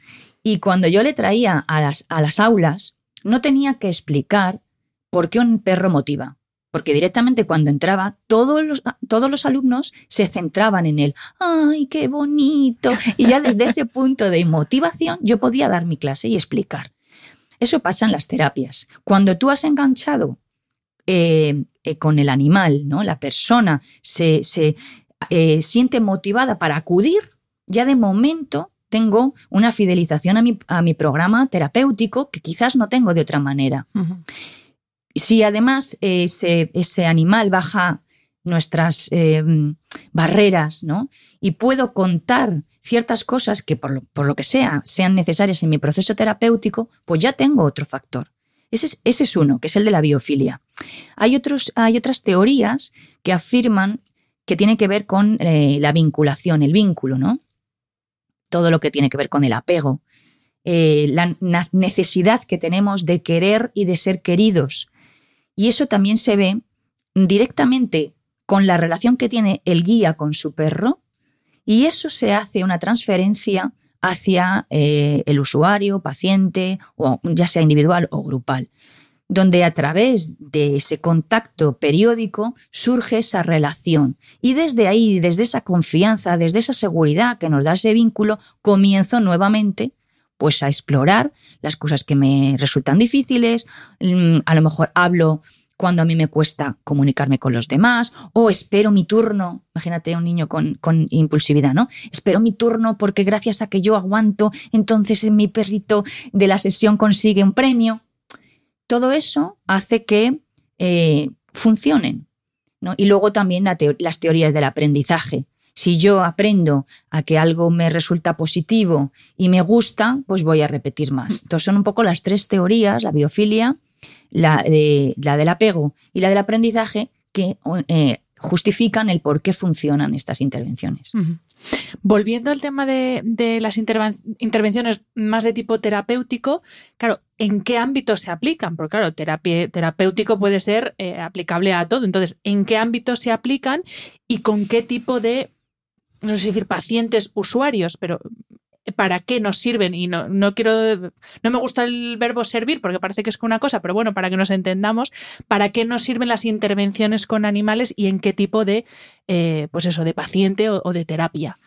Speaker 5: y cuando yo le traía a las, a las aulas, no tenía que explicar por qué un perro motiva. Porque directamente cuando entraba, todos los, todos los alumnos se centraban en él. ¡Ay, qué bonito! Y ya desde ese punto de motivación yo podía dar mi clase y explicar. Eso pasa en las terapias. Cuando tú has enganchado eh, eh, con el animal, ¿no? La persona se, se eh, siente motivada para acudir, ya de momento tengo una fidelización a mi, a mi programa terapéutico que quizás no tengo de otra manera. Si además ese, ese animal baja nuestras eh, barreras, ¿no? Y puedo contar ciertas cosas que por lo, por lo que sea sean necesarias en mi proceso terapéutico, pues ya tengo otro factor. Ese es, ese es uno, que es el de la biofilia. Hay, otros, hay otras teorías que afirman que tiene que ver con eh, la vinculación, el vínculo, ¿no? Todo lo que tiene que ver con el apego, eh, la necesidad que tenemos de querer y de ser queridos. Y eso también se ve directamente con la relación que tiene el guía con su perro, y eso se hace una transferencia hacia eh, el usuario, paciente, o ya sea individual o grupal, donde a través de ese contacto periódico surge esa relación. Y desde ahí, desde esa confianza, desde esa seguridad que nos da ese vínculo, comienzo nuevamente pues a explorar las cosas que me resultan difíciles, mm, a lo mejor hablo cuando a mí me cuesta comunicarme con los demás, o espero mi turno, imagínate un niño con, impulsividad, ¿no? Espero mi turno porque gracias a que yo aguanto, entonces mi perrito de la sesión consigue un premio. Todo eso hace que eh, funcionen. ¿no? Y luego también las teorías del aprendizaje. Si yo aprendo a que algo me resulta positivo y me gusta, pues voy a repetir más. Entonces son un poco las tres teorías, la biofilia, la, de, la del apego y la del aprendizaje, que eh, justifican el por qué funcionan estas intervenciones.
Speaker 3: Volviendo al tema de, las intervenciones más de tipo terapéutico, claro, ¿en qué ámbito se aplican? Porque claro, terapéutico puede ser eh, aplicable a todo. Entonces, ¿en qué ámbito se aplican y con qué tipo de, no sé decir pacientes, usuarios, pero para qué nos sirven y no, no quiero, no me gusta el verbo servir porque parece que es una cosa, pero bueno, para que nos entendamos, para qué nos sirven las intervenciones con animales y en qué tipo de, eh, pues eso, de paciente o, de terapia.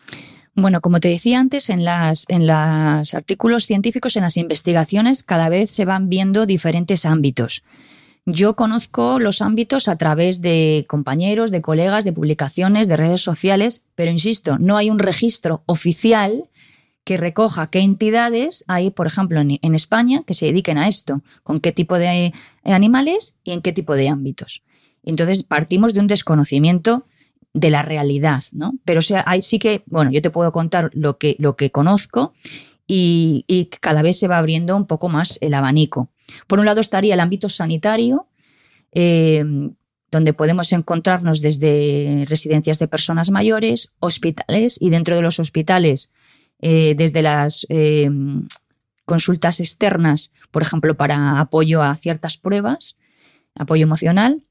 Speaker 5: Bueno, como te decía antes, en los en los artículos científicos, en las investigaciones, cada vez se van viendo diferentes ámbitos. Yo conozco los ámbitos a través de compañeros, de colegas, de publicaciones, de redes sociales, pero insisto, no hay un registro oficial que recoja qué entidades hay, por ejemplo, en, España que se dediquen a esto, con qué tipo de animales y en qué tipo de ámbitos. Entonces partimos de un desconocimiento de la realidad, ¿no? Pero hay sí que, bueno, yo te puedo contar lo que, lo que conozco y, y cada vez se va abriendo un poco más el abanico. Por un lado estaría el ámbito sanitario, eh, donde podemos encontrarnos desde residencias de personas mayores, hospitales y dentro de los hospitales, eh, desde las eh, consultas externas, por ejemplo, para apoyo a ciertas pruebas, apoyo emocional,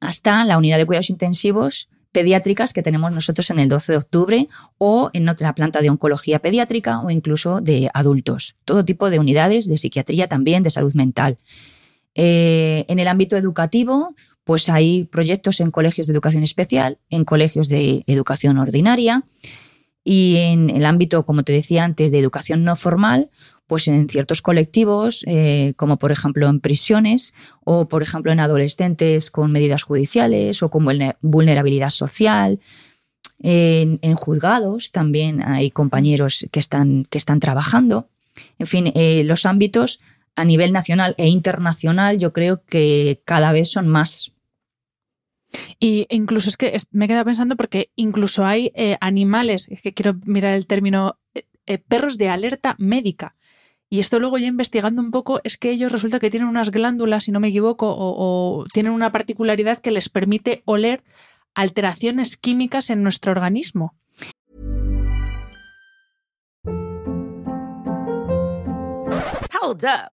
Speaker 5: hasta la unidad de cuidados intensivos pediátricas que tenemos nosotros en el 12 de octubre o en otra planta de oncología pediátrica o incluso de adultos. Todo tipo de unidades de psiquiatría también, de salud mental. Eh, en el ámbito educativo, pues hay proyectos en colegios de educación especial, en colegios de educación ordinaria y en el ámbito, como te decía antes, de educación no formal, pues en ciertos colectivos, eh, como por ejemplo en prisiones o por ejemplo en adolescentes con medidas judiciales o con vulnerabilidad social. En, juzgados también hay compañeros que están, que están trabajando. En fin, eh, los ámbitos a nivel nacional e internacional yo creo que cada vez son más.
Speaker 3: Y incluso es que me he quedado pensando porque incluso hay eh, animales, es que quiero mirar el término, perros de alerta médica. Y esto luego ya investigando un poco es que ellos resulta que tienen unas glándulas, si no me equivoco, o, tienen una particularidad que les permite oler alteraciones químicas en nuestro organismo.
Speaker 6: Hold up.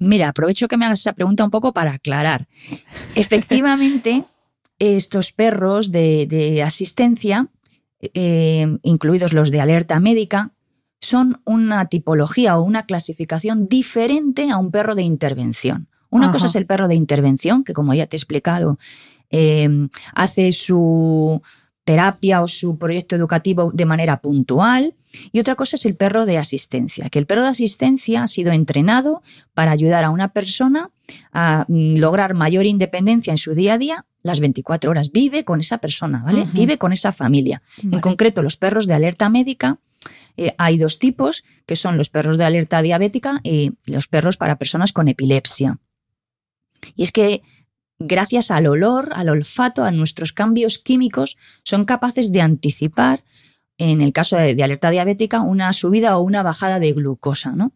Speaker 5: Mira, aprovecho que me hagas esa pregunta un poco para aclarar. Efectivamente, estos perros de, asistencia, eh, incluidos los de alerta médica, son una tipología o una clasificación diferente a un perro de intervención. Una cosa es el perro de intervención, que como ya te he explicado, eh, hace su terapia o su proyecto educativo de manera puntual. Y otra cosa es el perro de asistencia, que el perro de asistencia ha sido entrenado para ayudar a una persona a mm, lograr mayor independencia en su día a día las 24 horas. Vive con esa persona, ¿vale? Vive con esa familia. En concreto, los perros de alerta médica. Eh, hay dos tipos, que son los perros de alerta diabética y los perros para personas con epilepsia. Y es que gracias al olor, al olfato, a nuestros cambios químicos, son capaces de anticipar, en el caso de, alerta diabética, una subida o una bajada de glucosa, ¿no?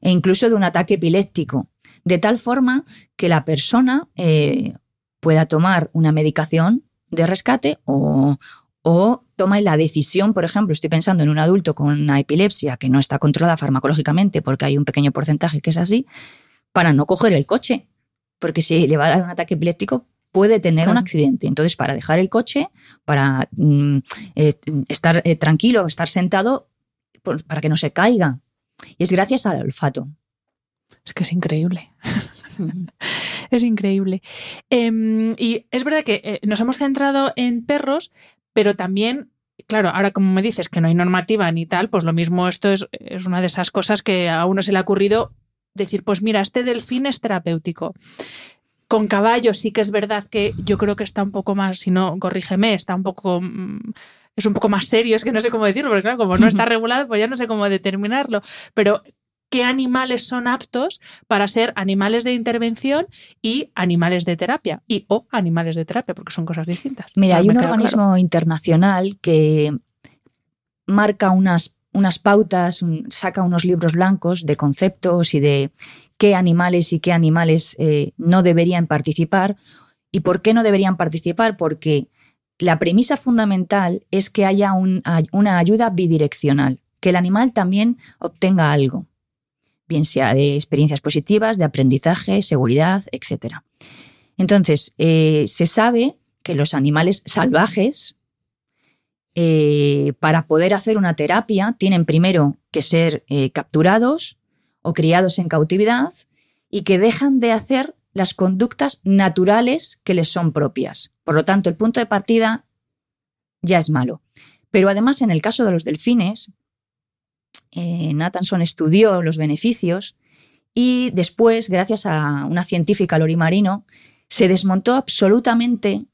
Speaker 5: E incluso de un ataque epiléptico, de tal forma que la persona eh, pueda tomar una medicación de rescate o, o toma la decisión, por ejemplo, estoy pensando en un adulto con una epilepsia que no está controlada farmacológicamente porque hay un pequeño porcentaje que es así, para no coger el coche, porque si le va a dar un ataque epiléptico puede tener un accidente. Entonces, para dejar el coche, para mm, eh, estar eh, tranquilo, estar sentado, para que no se caiga. Y es gracias al olfato.
Speaker 3: Es que es increíble. es increíble. Em, y es verdad que eh, nos hemos centrado en perros, pero también claro, ahora como me dices que no hay normativa ni tal, pues lo mismo esto es, es, una de esas cosas que a uno se le ha ocurrido decir, pues mira, este delfín es terapéutico. Con caballos sí que es verdad que yo creo que está un poco más, si no, corrígeme, está un poco mm, es un poco más serio, es que no sé cómo decirlo, porque claro, como no está regulado, pues ya no sé cómo determinarlo. Pero, ¿qué animales son aptos para ser animales de intervención y animales de terapia? Y o animales de terapia, porque son cosas distintas.
Speaker 5: Mira, hay un organismo internacional que marca unas unas pautas, saca unos libros blancos de conceptos y de qué animales y qué animales eh, no deberían participar. ¿Y por qué no deberían participar? Porque la premisa fundamental es que haya una ayuda bidireccional, que el animal también obtenga algo, bien sea de experiencias positivas, de aprendizaje, seguridad, etc. Entonces, eh, se sabe que los animales salvajes, eh, para poder hacer una terapia, tienen primero que ser eh, capturados o criados en cautividad y que dejan de hacer las conductas naturales que les son propias. Por lo tanto, el punto de partida ya es malo. Pero además, en el caso de los delfines, eh, Nathanson estudió los beneficios y después, gracias a una científica, Lori Marino, se desmontó absolutamente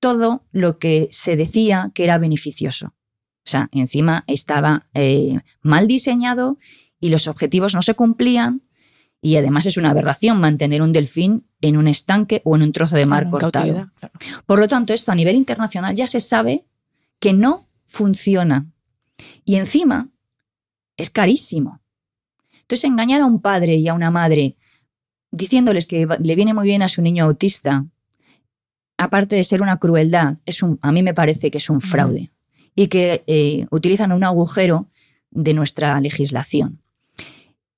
Speaker 5: todo lo que se decía que era beneficioso. O sea, encima estaba eh, mal diseñado y los objetivos no se cumplían y además es una aberración mantener un delfín en un estanque o en un trozo de mar cortado. Por lo tanto, esto a nivel internacional ya se sabe que no funciona. Y encima es carísimo. Entonces, engañar a un padre y a una madre diciéndoles que le viene muy bien a su niño autista, aparte de ser una crueldad, es un, a mí me parece que es un fraude y que eh, utilizan un agujero de nuestra legislación.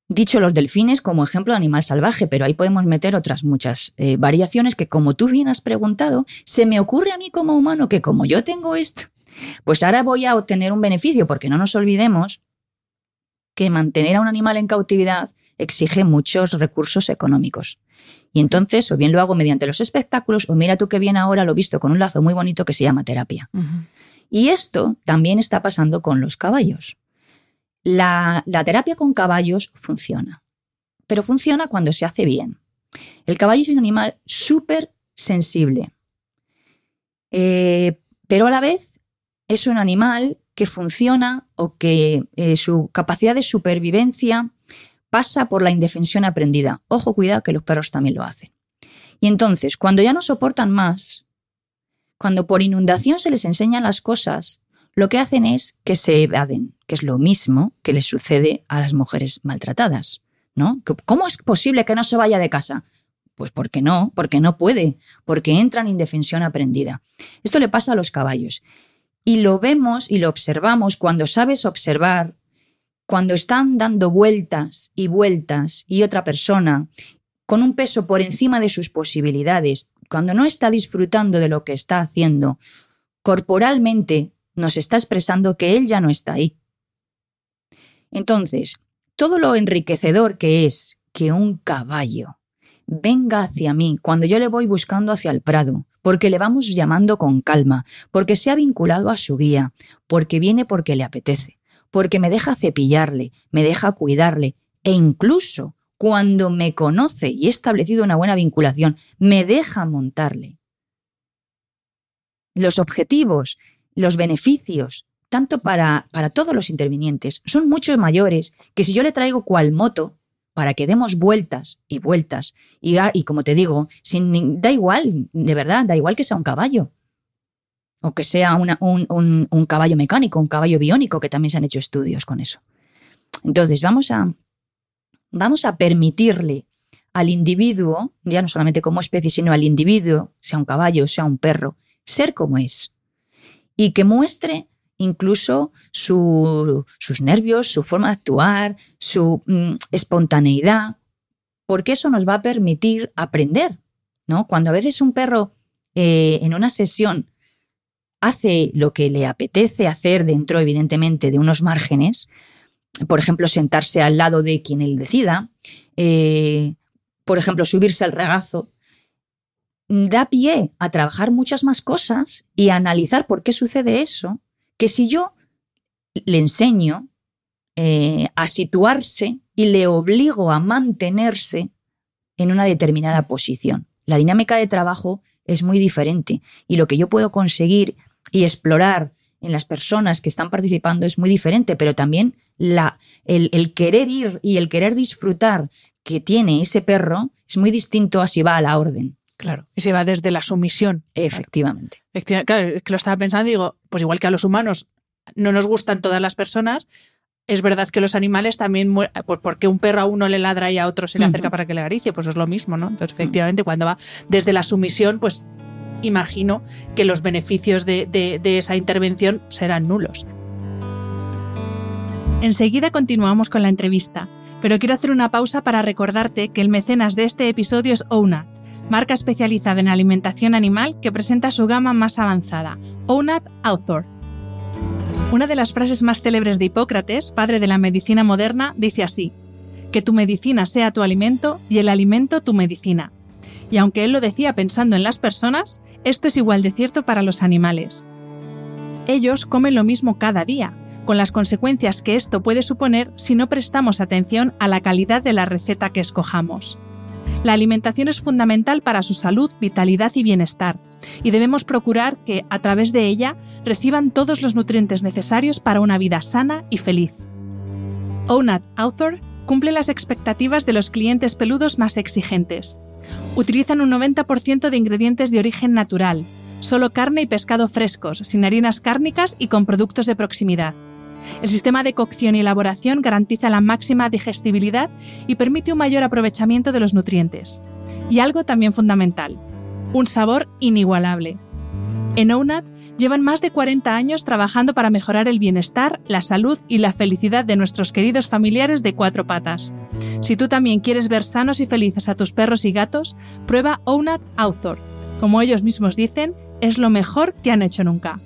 Speaker 5: Dicho los delfines como ejemplo de animal salvaje, pero ahí podemos meter otras muchas eh, variaciones que, como tú bien has preguntado, se me ocurre a mí como humano que como yo tengo esto, pues ahora voy a obtener un beneficio, porque no nos olvidemos que mantener a un animal en cautividad exige muchos recursos económicos. Y entonces, o bien lo hago mediante los espectáculos, o mira tú que bien ahora lo he visto con un lazo muy bonito que se llama terapia. Y esto también está pasando con los caballos. La, terapia con caballos funciona, pero funciona cuando se hace bien. El caballo es un animal súper sensible, eh, pero a la vez es un animal que funciona o que eh, su capacidad de supervivencia pasa por la indefensión aprendida. Ojo, cuidado, que los perros también lo hacen. Y entonces, cuando ya no soportan más, cuando por inundación se les enseñan las cosas, lo que hacen es que se evaden, que es lo mismo que les sucede a las mujeres maltratadas. ¿no? ¿Cómo es posible que no se vaya de casa? Pues porque no, porque no puede, porque entra en indefensión aprendida. Esto le pasa a los caballos. Y lo vemos y lo observamos cuando sabes observar, cuando están dando vueltas y vueltas y otra persona con un peso por encima de sus posibilidades, cuando no está disfrutando de lo que está haciendo, corporalmente nos está expresando que él ya no está ahí. Entonces, todo lo enriquecedor que es que un caballo venga hacia mí cuando yo le voy buscando hacia el prado, porque le vamos llamando con calma, porque se ha vinculado a su guía, porque viene porque le apetece, porque me deja cepillarle, me deja cuidarle, e incluso cuando me conoce y he establecido una buena vinculación, me deja montarle. Los objetivos los beneficios, tanto para, para todos los intervinientes, son mucho mayores que si yo le traigo cual moto para que demos vueltas y vueltas. Y, y como te digo, sin, da igual, de verdad, da igual que sea un caballo. O que sea un, un, un, caballo mecánico, un caballo biónico, que también se han hecho estudios con eso. Entonces, vamos a, vamos a permitirle al individuo, ya no solamente como especie, sino al individuo, sea un caballo, sea un perro, ser como es y que muestre incluso sus nervios, su forma de actuar, su mm, espontaneidad, porque eso nos va a permitir aprender, ¿no? Cuando a veces un perro eh, en una sesión hace lo que le apetece hacer dentro, evidentemente, de unos márgenes, por ejemplo, sentarse al lado de quien él decida, eh, por ejemplo, subirse al regazo, da pie a trabajar muchas más cosas y a analizar por qué sucede eso, que si yo le enseño eh, a situarse y le obligo a mantenerse en una determinada posición. La dinámica de trabajo es muy diferente y lo que yo puedo conseguir y explorar en las personas que están participando es muy diferente, pero también la, el querer ir y el querer disfrutar que tiene ese perro es muy distinto a si va a la orden.
Speaker 3: Claro, y se va desde la sumisión.
Speaker 5: Efectivamente.
Speaker 3: Claro. es que lo estaba pensando y digo, pues igual que a los humanos no nos gustan todas las personas, es verdad que los animales también, pues porque un perro a uno le ladra y a otro se le acerca para que le acaricie, pues es lo mismo, ¿no? Entonces, efectivamente, cuando va desde la sumisión, pues imagino que los beneficios de, esa intervención serán nulos. Enseguida continuamos con la entrevista, pero quiero hacer una pausa para recordarte que el mecenas de este episodio es OUNAT, marca especializada en alimentación animal que presenta su gama más avanzada, OUNAT Author. Una de las frases más célebres de Hipócrates, padre de la medicina moderna, dice así, que tu medicina sea tu alimento y el alimento tu medicina. Y aunque él lo decía pensando en las personas, esto es igual de cierto para los animales. Ellos comen lo mismo cada día, con las consecuencias que esto puede suponer si no prestamos atención a la calidad de la receta que escojamos. La alimentación es fundamental para su salud, vitalidad y bienestar, y debemos procurar que, a través de ella, reciban todos los nutrientes necesarios para una vida sana y feliz. Ownat Author cumple las expectativas de los clientes peludos más exigentes. Utilizan un 90% de ingredientes de origen natural, solo carne y pescado frescos, sin harinas cárnicas y con productos de proximidad. El sistema de cocción y elaboración garantiza la máxima digestibilidad y permite un mayor aprovechamiento de los nutrientes. Y algo también fundamental, un sabor inigualable. En ONAT llevan más de 40 años trabajando para mejorar el bienestar, la salud y la felicidad de nuestros queridos familiares de cuatro patas. Si tú también quieres ver sanos y felices a tus perros y gatos, prueba ONAT Author. Como ellos mismos dicen, es lo mejor que han hecho nunca.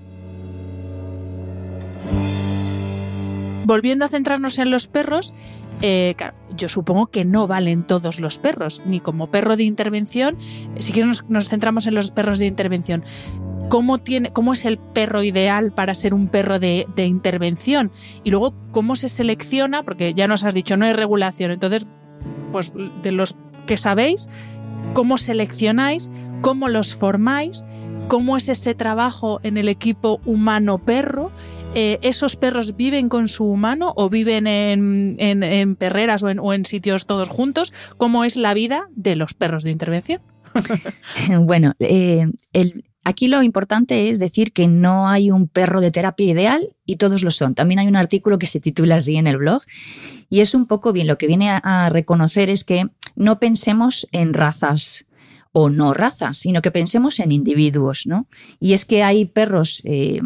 Speaker 3: Volviendo a centrarnos en los perros, eh, yo supongo que no valen todos los perros, ni como perro de intervención. Si quieres nos, centramos en los perros de intervención. ¿Cómo, tiene, ¿Cómo es el perro ideal para ser un perro de, intervención? Y luego, ¿cómo se selecciona? Porque ya nos has dicho, no hay regulación. Entonces, pues de los que sabéis, ¿cómo seleccionáis? ¿Cómo los formáis? ¿Cómo es ese trabajo en el equipo humano-perro? Eh, esos perros viven con su humano o viven en, perreras o en, sitios todos juntos, cómo es la vida de los perros de intervención.
Speaker 5: bueno, eh, aquí lo importante es decir que no hay un perro de terapia ideal y todos lo son. También hay un artículo que se titula así en el blog y es un poco bien lo que viene a, reconocer es que no pensemos en razas o no razas, sino que pensemos en individuos, ¿no? Y es que hay perros eh,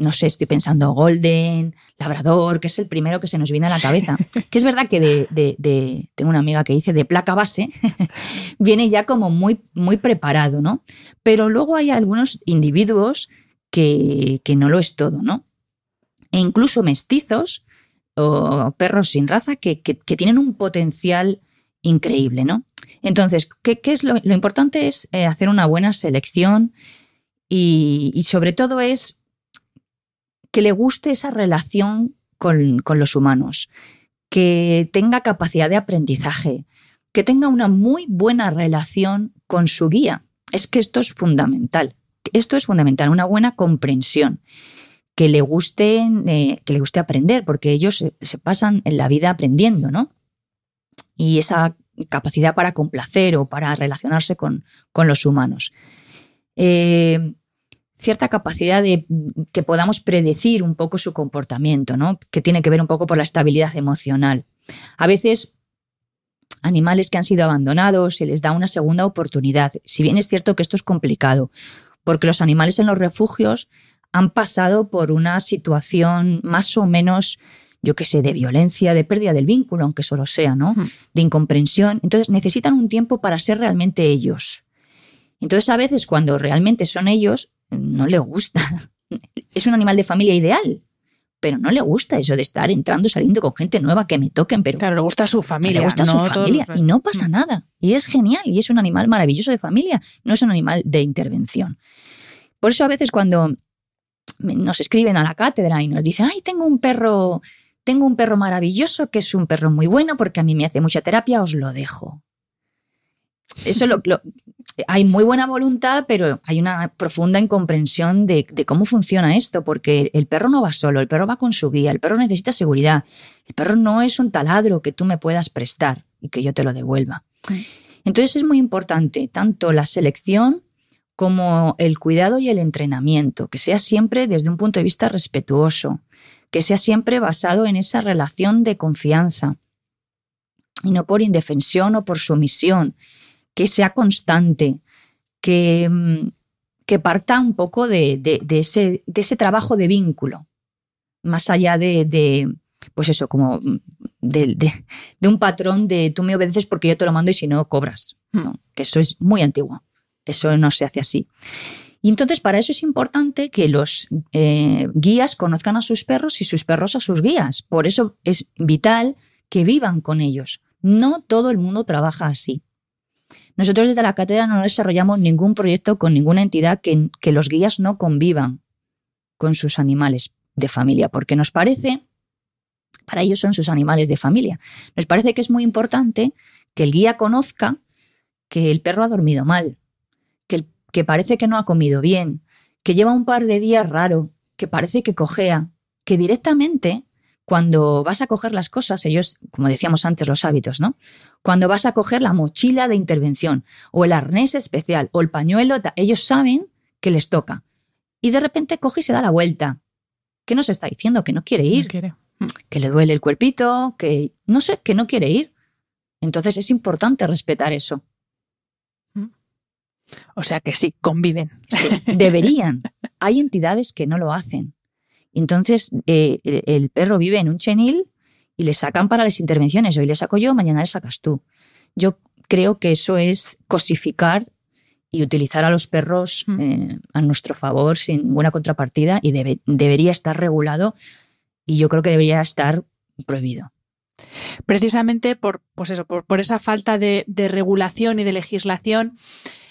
Speaker 5: no sé, estoy pensando Golden, Labrador, que es el primero que se nos viene a la cabeza. Que es verdad que de, tengo una amiga que dice de placa base, viene ya como muy, muy preparado, ¿no? Pero luego hay algunos individuos que, que no lo es todo, ¿no? E incluso mestizos o perros sin raza que, tienen un potencial increíble, ¿no? Entonces, ¿qué, es lo, importante es eh, hacer una buena selección y, y sobre todo es que le guste esa relación con, los humanos, que tenga capacidad de aprendizaje, que tenga una muy buena relación con su guía. Es que esto es fundamental. Esto es fundamental, una buena comprensión. Que le guste, eh, que le guste aprender, porque ellos se, pasan en la vida aprendiendo, ¿no? Y esa capacidad para complacer o para relacionarse con, con los humanos. Eh, cierta capacidad de que podamos predecir un poco su comportamiento, ¿no? Que tiene que ver un poco por la estabilidad emocional. A veces animales que han sido abandonados se les da una segunda oportunidad, si bien es cierto que esto es complicado, porque los animales en los refugios han pasado por una situación más o menos yo qué sé, de violencia, de pérdida del vínculo, aunque solo sea, ¿no? De incomprensión. Entonces necesitan un tiempo para ser realmente ellos. Entonces a veces cuando realmente son ellos, no le gusta. Es un animal de familia ideal, pero no le gusta eso de estar entrando, saliendo con gente nueva que me toquen. Pero
Speaker 3: claro, le gusta su familia.
Speaker 5: Le gusta su familia y no pasa mm. nada. Y es genial y es un animal maravilloso de familia, no es un animal de intervención. Por eso a veces cuando nos escriben a la cátedra y nos dicen, ay, tengo un perro, tengo un perro maravilloso que es un perro muy bueno porque a mí me hace mucha terapia, os lo dejo. Eso lo, hay muy buena voluntad, pero hay una profunda incomprensión de, cómo funciona esto, porque el perro no va solo, el perro va con su guía, el perro necesita seguridad. El perro no es un taladro que tú me puedas prestar y que yo te lo devuelva. Entonces es muy importante tanto la selección como el cuidado y el entrenamiento, que sea siempre desde un punto de vista respetuoso, que sea siempre basado en esa relación de confianza y no por indefensión o por sumisión, que sea constante, que, mm, que parta un poco de, ese, de ese trabajo de vínculo, más allá de, pues eso, como mm, de, un patrón de tú me obedeces porque yo te lo mando y si no cobras, que eso es muy antiguo, eso no se hace así. Y entonces para eso es importante que los eh, guías conozcan a sus perros y sus perros a sus guías. Por eso es vital que vivan con ellos. No todo el mundo trabaja así. Nosotros desde la cátedra no desarrollamos ningún proyecto con ninguna entidad que, los guías no convivan con sus animales de familia, porque nos parece, para ellos son sus animales de familia, nos parece que es muy importante que el guía conozca que el perro ha dormido mal, que, que parece que no ha comido bien, que lleva un par de días raro, que parece que cojea, que directamente cuando vas a coger las cosas, ellos, como decíamos antes, los hábitos, ¿no? Cuando vas a coger la mochila de intervención o el arnés especial o el pañuelo, ellos saben que les toca. Y de repente coge y se da la vuelta. ¿Qué nos está diciendo? Que no quiere ir. Que le duele el cuerpito, que no sé, que no quiere ir. Entonces es importante respetar eso.
Speaker 3: O sea que sí, conviven.
Speaker 5: Sí, deberían. Hay entidades que no lo hacen. Entonces, eh, el perro vive en un chenil y le sacan para las intervenciones. Hoy le saco yo, mañana le sacas tú. Yo creo que eso es cosificar y utilizar a los perros mm. eh, a nuestro favor sin ninguna contrapartida y debería estar regulado y yo creo que debería estar prohibido.
Speaker 3: Precisamente por, pues eso, por, esa falta de, regulación y de legislación,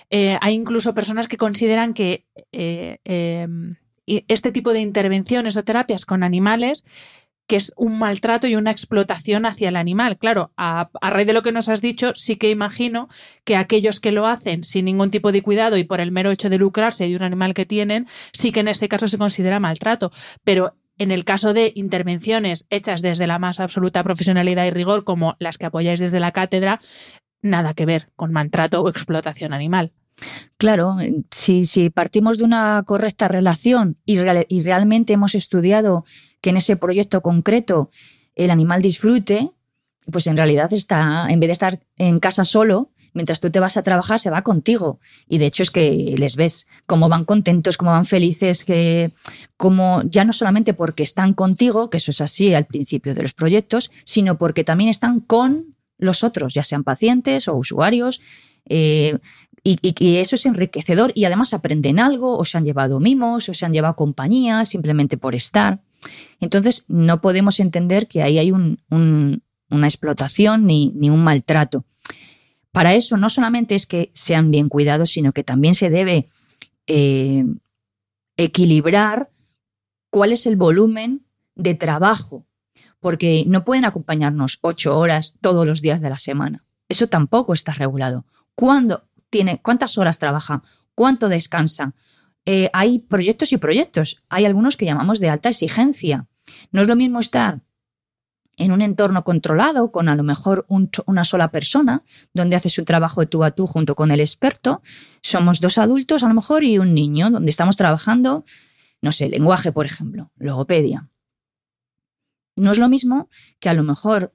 Speaker 3: eh, hay incluso personas que consideran que em, este tipo de intervenciones o terapias con animales que es un maltrato y una explotación hacia el animal. Claro, a, raíz de lo que nos has dicho, sí que imagino que aquellos que lo hacen sin ningún tipo de cuidado y por el mero hecho de lucrarse de un animal que tienen, sí que en ese caso se considera maltrato. Pero en el caso de intervenciones hechas desde la más absoluta profesionalidad y rigor, como las que apoyáis desde la cátedra, nada que ver con maltrato o explotación animal.
Speaker 5: Claro, si, partimos de una correcta relación y, y realmente hemos estudiado que en ese proyecto concreto el animal disfrute, pues en realidad está, en vez de estar en casa solo, mientras tú te vas a trabajar, se va contigo. Y de hecho es que les ves cómo van contentos, cómo van felices, que como ya no solamente porque están contigo, que eso es así al principio de los proyectos, sino porque también están con los otros, ya sean pacientes o usuarios. Eh, y, eso es enriquecedor y además aprenden algo, o se han llevado mimos, o se han llevado compañía, simplemente por estar. Entonces, no podemos entender que ahí hay una explotación ni, un maltrato. Para eso no solamente es que sean bien cuidados, sino que también se debe eh, equilibrar cuál es el volumen de trabajo, porque no pueden acompañarnos ocho horas todos los días de la semana. Eso tampoco está regulado. ¿Cuándo? Tiene, cuántas horas trabaja, cuánto descansa. Eh, hay proyectos y proyectos. Hay algunos que llamamos de alta exigencia. No es lo mismo estar en un entorno controlado, con a lo mejor una sola persona, donde hace su trabajo tú a tú junto con el experto. Somos dos adultos a lo mejor y un niño, donde estamos trabajando, no sé, lenguaje, por ejemplo, logopedia. No es lo mismo que a lo mejor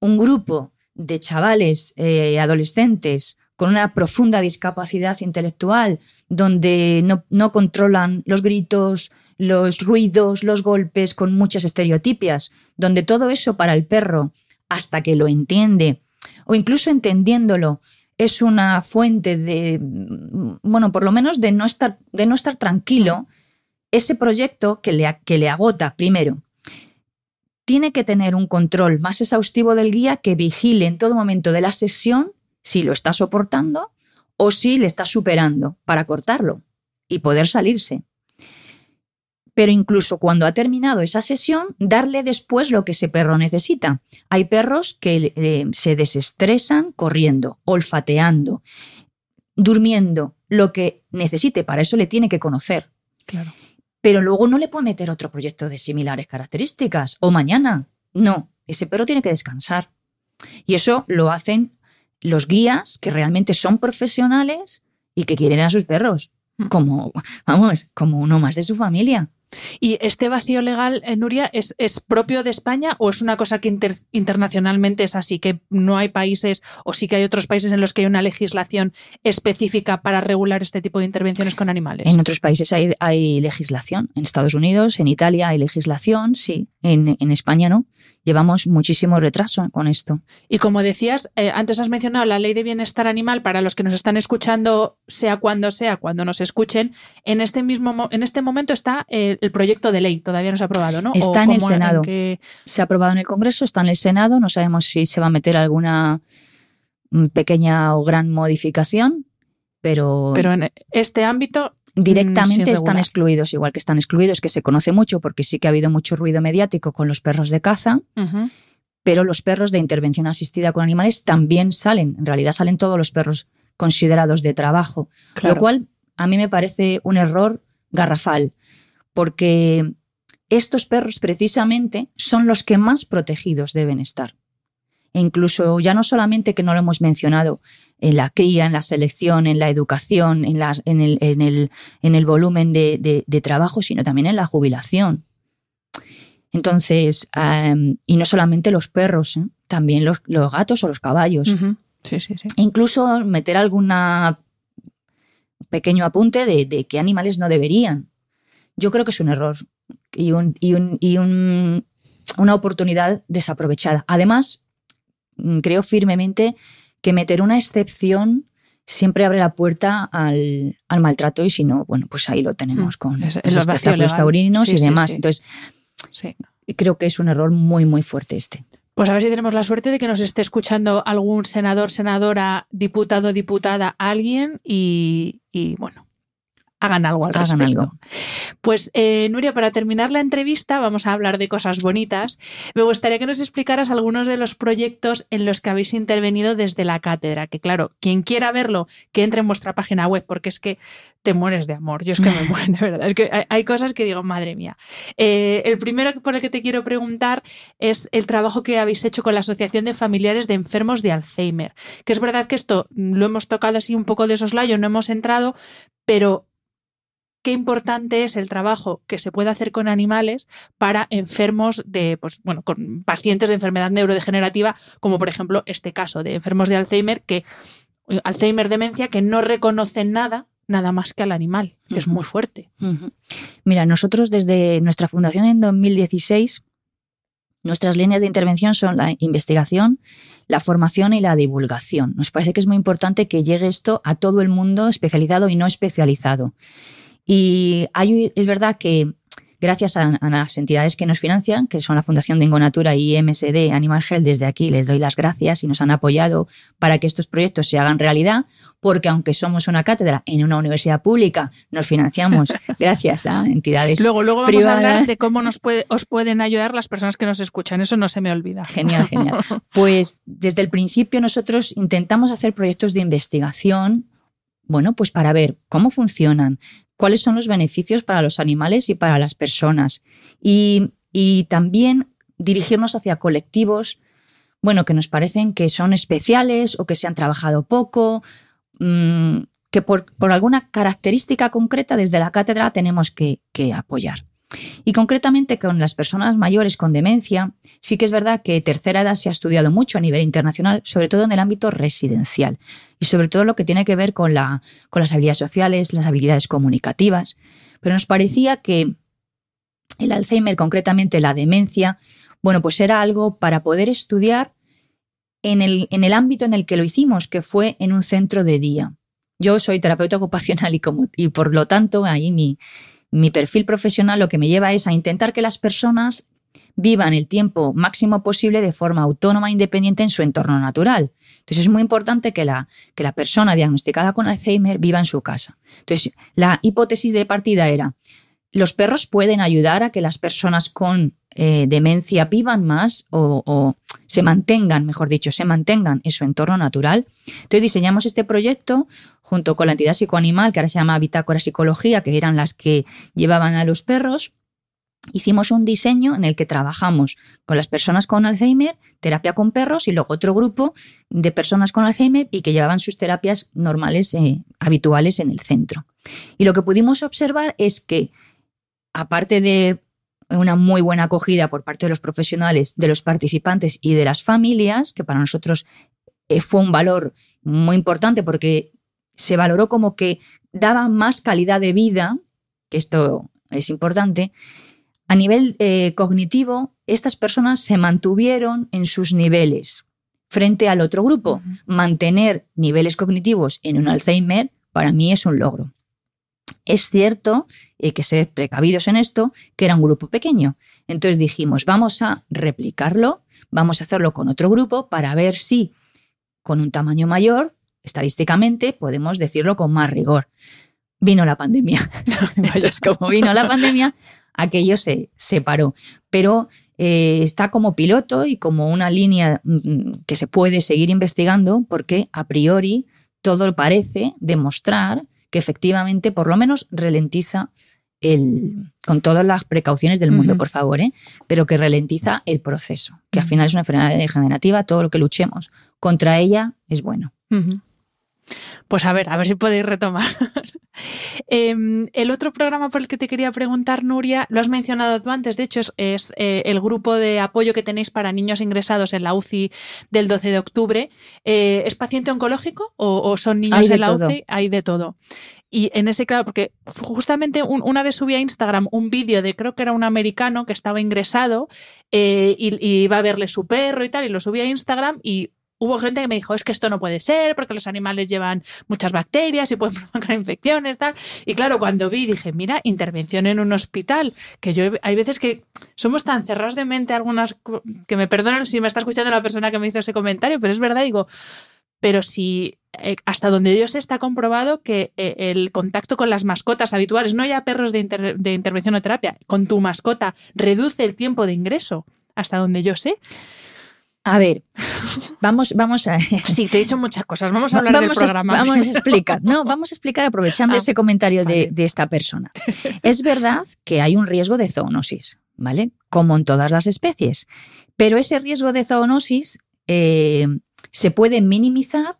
Speaker 5: un grupo de chavales, eh, adolescentes con una profunda discapacidad intelectual, donde no, controlan los gritos, los ruidos, los golpes, con muchas estereotipias, donde todo eso para el perro, hasta que lo entiende, o incluso entendiéndolo, es una fuente de, bueno, por lo menos de no estar, de no estar tranquilo, ese proyecto que le, que le agota, primero, tiene que tener un control más exhaustivo del guía que vigile en todo momento de la sesión si lo está soportando o si le está superando para cortarlo y poder salirse. Pero incluso cuando ha terminado esa sesión, darle después lo que ese perro necesita. Hay perros que eh, se desestresan corriendo, olfateando, durmiendo, lo que necesite. Para eso le tiene que conocer.
Speaker 3: Claro.
Speaker 5: Pero luego no le puede meter otro proyecto de similares características. O mañana. No, ese perro tiene que descansar. Y eso lo hacen los guías que realmente son profesionales y que quieren a sus perros, mm. como, vamos, como uno más de su familia.
Speaker 3: ¿Y este vacío legal, eh, Nuria, ¿es, es, propio de España o es una cosa que inter, internacionalmente es así? Que no hay países o sí que hay otros países en los que hay una legislación específica para regular este tipo de intervenciones con animales.
Speaker 5: En otros países hay, hay legislación. En Estados Unidos, en Italia hay legislación, sí. En, en España no. Llevamos muchísimo retraso con esto.
Speaker 3: Y como decías, eh, antes has mencionado la ley de bienestar animal para los que nos están escuchando, sea cuando sea, cuando nos escuchen. En este mismo en este momento está eh, el proyecto de ley, todavía no se ha aprobado, ¿no?
Speaker 5: Está en el Senado. Se ha aprobado en el Congreso, está en el Senado, no sabemos si se va a meter alguna mm, pequeña o gran modificación, pero...
Speaker 3: Pero en este ámbito...
Speaker 5: Mm, directamente están excluidos, igual que están excluidos, que se conoce mucho porque sí que ha habido mucho ruido mediático con los perros de caza, pero los perros de intervención asistida con animales también salen, en realidad salen todos los perros considerados de trabajo, lo cual a mí me parece un error garrafal porque estos perros precisamente son los que más protegidos deben estar. E incluso ya no solamente que no lo hemos mencionado en la cría, en la selección, en la educación, en, en, el, en, el, en el, volumen de, de, trabajo, sino también en la jubilación. Entonces, y no solamente los perros, ¿eh? también los, los, gatos o los caballos.
Speaker 3: sí, sí, sí.
Speaker 5: E incluso meter alguna pequeño apunte de, de qué animales no deberían yo creo que es un error y, un, y, un, y un, una oportunidad desaprovechada. Además, mm, creo firmemente que meter una excepción siempre abre la puerta al, al maltrato y si no, bueno, pues ahí lo tenemos hmm. con los espectáculos taurinos y demás. Entonces, creo que es un error muy, muy fuerte este.
Speaker 3: Pues a ver si tenemos la suerte de que nos esté escuchando algún senador, senadora, diputado, diputada, alguien y, y bueno, hagan algo al hagan Algo. Pues eh, Nuria, para terminar la entrevista vamos a hablar de cosas bonitas. Me gustaría que nos explicaras algunos de los proyectos en los que habéis intervenido desde la cátedra, que claro, quien quiera verlo, que entre en vuestra página web, porque es que te mueres de amor. Yo es que me muero, de verdad. Es que hay, cosas que digo, madre mía. Eh, el primero por el que te quiero preguntar es el trabajo que habéis hecho con la Asociación de Familiares de Enfermos de Alzheimer. Que es verdad que esto lo hemos tocado así un poco de soslayo, no hemos entrado, pero qué importante es el trabajo que se puede hacer con animales para enfermos de, pues, bueno, con pacientes de enfermedad neurodegenerativa, como por ejemplo este caso de enfermos de Alzheimer, que Alzheimer demencia, que no reconocen nada, nada más que al animal, que es muy fuerte.
Speaker 5: Mira, nosotros desde nuestra fundación en 2016, nuestras líneas de intervención son la investigación, la formación y la divulgación. Nos parece que es muy importante que llegue esto a todo el mundo especializado y no especializado. Y hay, es verdad que gracias a, las entidades que nos financian, que son la Fundación de Ingonatura y MSD Animal Health, desde aquí les doy las gracias y nos han apoyado para que estos proyectos se hagan realidad, porque aunque somos una cátedra en una universidad pública, nos financiamos gracias a entidades
Speaker 3: Luego, luego vamos a hablar de cómo nos puede, os pueden ayudar las personas que nos escuchan, eso no se me olvida.
Speaker 5: Genial, genial. Pues desde el principio nosotros intentamos hacer proyectos de investigación bueno, pues para ver cómo funcionan, cuáles son los beneficios para los animales y para las personas. Y, también dirigirnos hacia colectivos, bueno, que nos parecen que son especiales o que se han trabajado poco, mm, que por, alguna característica concreta desde la cátedra tenemos que apoyar. Y concretamente con las personas mayores con demencia, sí que es verdad que tercera edad se ha estudiado mucho a nivel internacional, sobre todo en el ámbito residencial y sobre todo lo que tiene que ver con, la, con las habilidades sociales, las habilidades comunicativas. Pero nos parecía que el Alzheimer, concretamente la demencia, bueno, pues era algo para poder estudiar en el, ámbito en el que lo hicimos, que fue en un centro de día. Yo soy terapeuta ocupacional y, y por lo tanto ahí mi, mi perfil profesional lo que me lleva es a intentar que las personas vivan el tiempo máximo posible de forma autónoma e independiente en su entorno natural. Entonces es muy importante que la, que la persona diagnosticada con Alzheimer viva en su casa. Entonces la hipótesis de partida era, los perros pueden ayudar a que las personas con eh, demencia vivan más o, se mantengan, mejor dicho, se mantengan en su entorno natural. Entonces diseñamos este proyecto junto con la entidad psicoanimal, que ahora se llama Bitácora Psicología, que eran las que llevaban a los perros. Hicimos un diseño en el que trabajamos con las personas con Alzheimer, terapia con perros y luego otro grupo de personas con Alzheimer y que llevaban sus terapias normales, eh, habituales en el centro. Y lo que pudimos observar es que aparte de una muy buena acogida por parte de los profesionales, de los participantes y de las familias, que para nosotros eh, fue un valor muy importante porque se valoró como que daba más calidad de vida, que esto es importante, a nivel eh, cognitivo, estas personas se mantuvieron en sus niveles frente al otro grupo. Mantener niveles cognitivos en un Alzheimer para mí es un logro. Es cierto, hay que ser precavidos en esto, que era un grupo pequeño. Entonces dijimos, vamos a replicarlo, vamos a hacerlo con otro grupo para ver si con un tamaño mayor, estadísticamente, podemos decirlo con más rigor. Vino la pandemia. como vino la pandemia, aquello se separó. Pero eh, está como piloto y como una línea mm, que se puede seguir investigando porque a priori todo parece demostrar que efectivamente por lo menos ralentiza el, con todas las precauciones del mundo, por favor, ¿eh? pero que ralentiza el proceso, que al final es una enfermedad degenerativa, todo lo que luchemos contra ella es bueno.
Speaker 3: Pues a ver, a ver si podéis retomar. Em, el otro programa por el que te quería preguntar, Nuria, lo has mencionado tú antes, de hecho es, eh, el grupo de apoyo que tenéis para niños ingresados en la UCI del 12 de octubre. Eh, ¿Es paciente oncológico o, son niños en la UCI? Hay de todo. Y en ese, claro, porque justamente una vez subí a Instagram un vídeo de creo que era un americano que estaba ingresado eh, y, y, iba a verle su perro y tal, y lo subí a Instagram y hubo gente que me dijo, es que esto no puede ser porque los animales llevan muchas bacterias y pueden provocar infecciones, tal. Y claro, cuando vi, dije, mira, intervención en un hospital, que yo hay veces que somos tan cerrados de mente algunas, que me perdonen si me está escuchando la persona que me hizo ese comentario, pero es verdad, digo, pero si eh, hasta donde yo sé está comprobado que eh, el contacto con las mascotas habituales, no ya perros de, de intervención o terapia, con tu mascota reduce el tiempo de ingreso, hasta donde yo sé.
Speaker 5: A ver, vamos, vamos a.
Speaker 3: Sí, te he dicho muchas cosas. Vamos a hablar del programa.
Speaker 5: vamos a explicar. No, vamos a explicar aprovechando ah, ese comentario de, esta persona. Es verdad que hay un riesgo de zoonosis, ¿vale? Como en todas las especies. Pero ese riesgo de zoonosis eh, se puede minimizar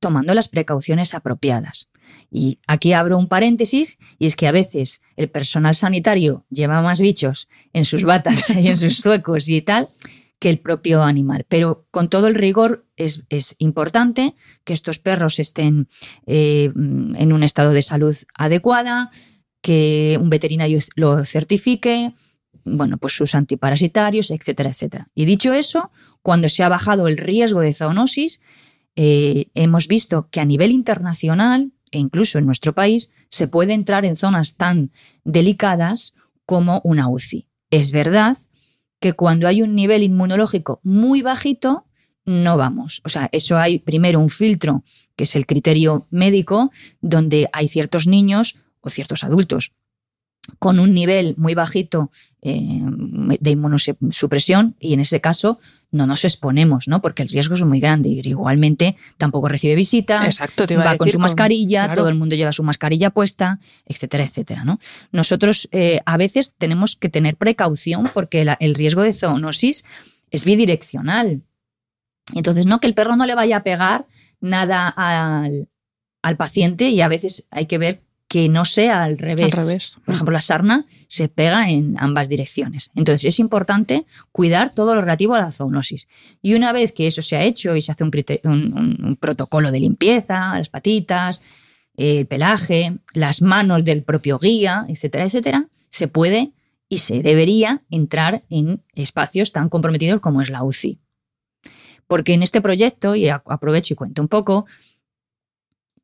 Speaker 5: tomando las precauciones apropiadas. Y aquí abro un paréntesis, y es que a veces el personal sanitario lleva más bichos en sus batas y en sus zuecos y tal, que el propio animal. Pero con todo el rigor es, importante que estos perros estén eh, en un estado de salud adecuada, que un veterinario lo certifique, bueno, pues sus antiparasitarios, etcétera, etcétera. Y dicho eso, cuando se ha bajado el riesgo de zoonosis, eh, hemos visto que a nivel internacional e incluso en nuestro país se puede entrar en zonas tan delicadas como una UCI. Es verdad que cuando hay un nivel inmunológico muy bajito, no vamos. O sea, eso hay primero un filtro, que es el criterio médico, donde hay ciertos niños o ciertos adultos con un nivel muy bajito eh, de inmunosupresión y en ese caso no nos exponemos, ¿no? Porque el riesgo es muy grande. Y igualmente tampoco recibe visita,
Speaker 3: Exacto,
Speaker 5: va con su mascarilla, todo el mundo lleva su mascarilla puesta, etcétera, etcétera, ¿no? Nosotros eh, a veces tenemos que tener precaución porque el riesgo de zoonosis es bidireccional. Entonces, no que el perro no le vaya a pegar nada al, al paciente y a veces hay que ver que no sea al revés. Por ejemplo, la sarna se pega en ambas direcciones. Entonces es importante cuidar todo lo relativo a la zoonosis. Y una vez que eso se ha hecho y se hace un, protocolo de limpieza, las patitas, el pelaje, las manos del propio guía, etcétera, etcétera, se puede y se debería entrar en espacios tan comprometidos como es la UCI. Porque en este proyecto, y aprovecho y cuento un poco,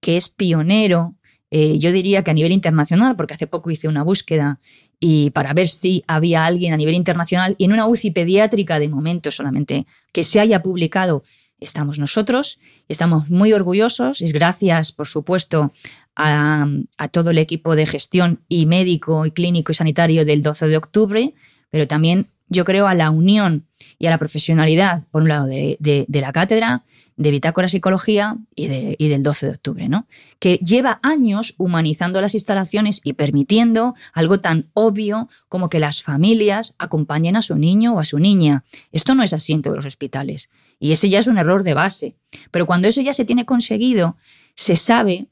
Speaker 5: que es pionero eh, yo diría que a nivel internacional, porque hace poco hice una búsqueda y para ver si había alguien a nivel internacional y en una UCI pediátrica de momento solamente que se haya publicado estamos nosotros, estamos muy orgullosos, es gracias, por supuesto, a, a, todo el equipo de gestión y médico y clínico y sanitario del 12 de octubre, pero también yo creo a la unión y a la profesionalidad, por un lado, de, de la cátedra, de Bitácora Psicología y, de, y, del 12 de octubre, ¿no? Que lleva años humanizando las instalaciones y permitiendo algo tan obvio como que las familias acompañen a su niño o a su niña. Esto no es así en todos los hospitales. Y ese ya es un error de base. Pero cuando eso ya se tiene conseguido, se sabe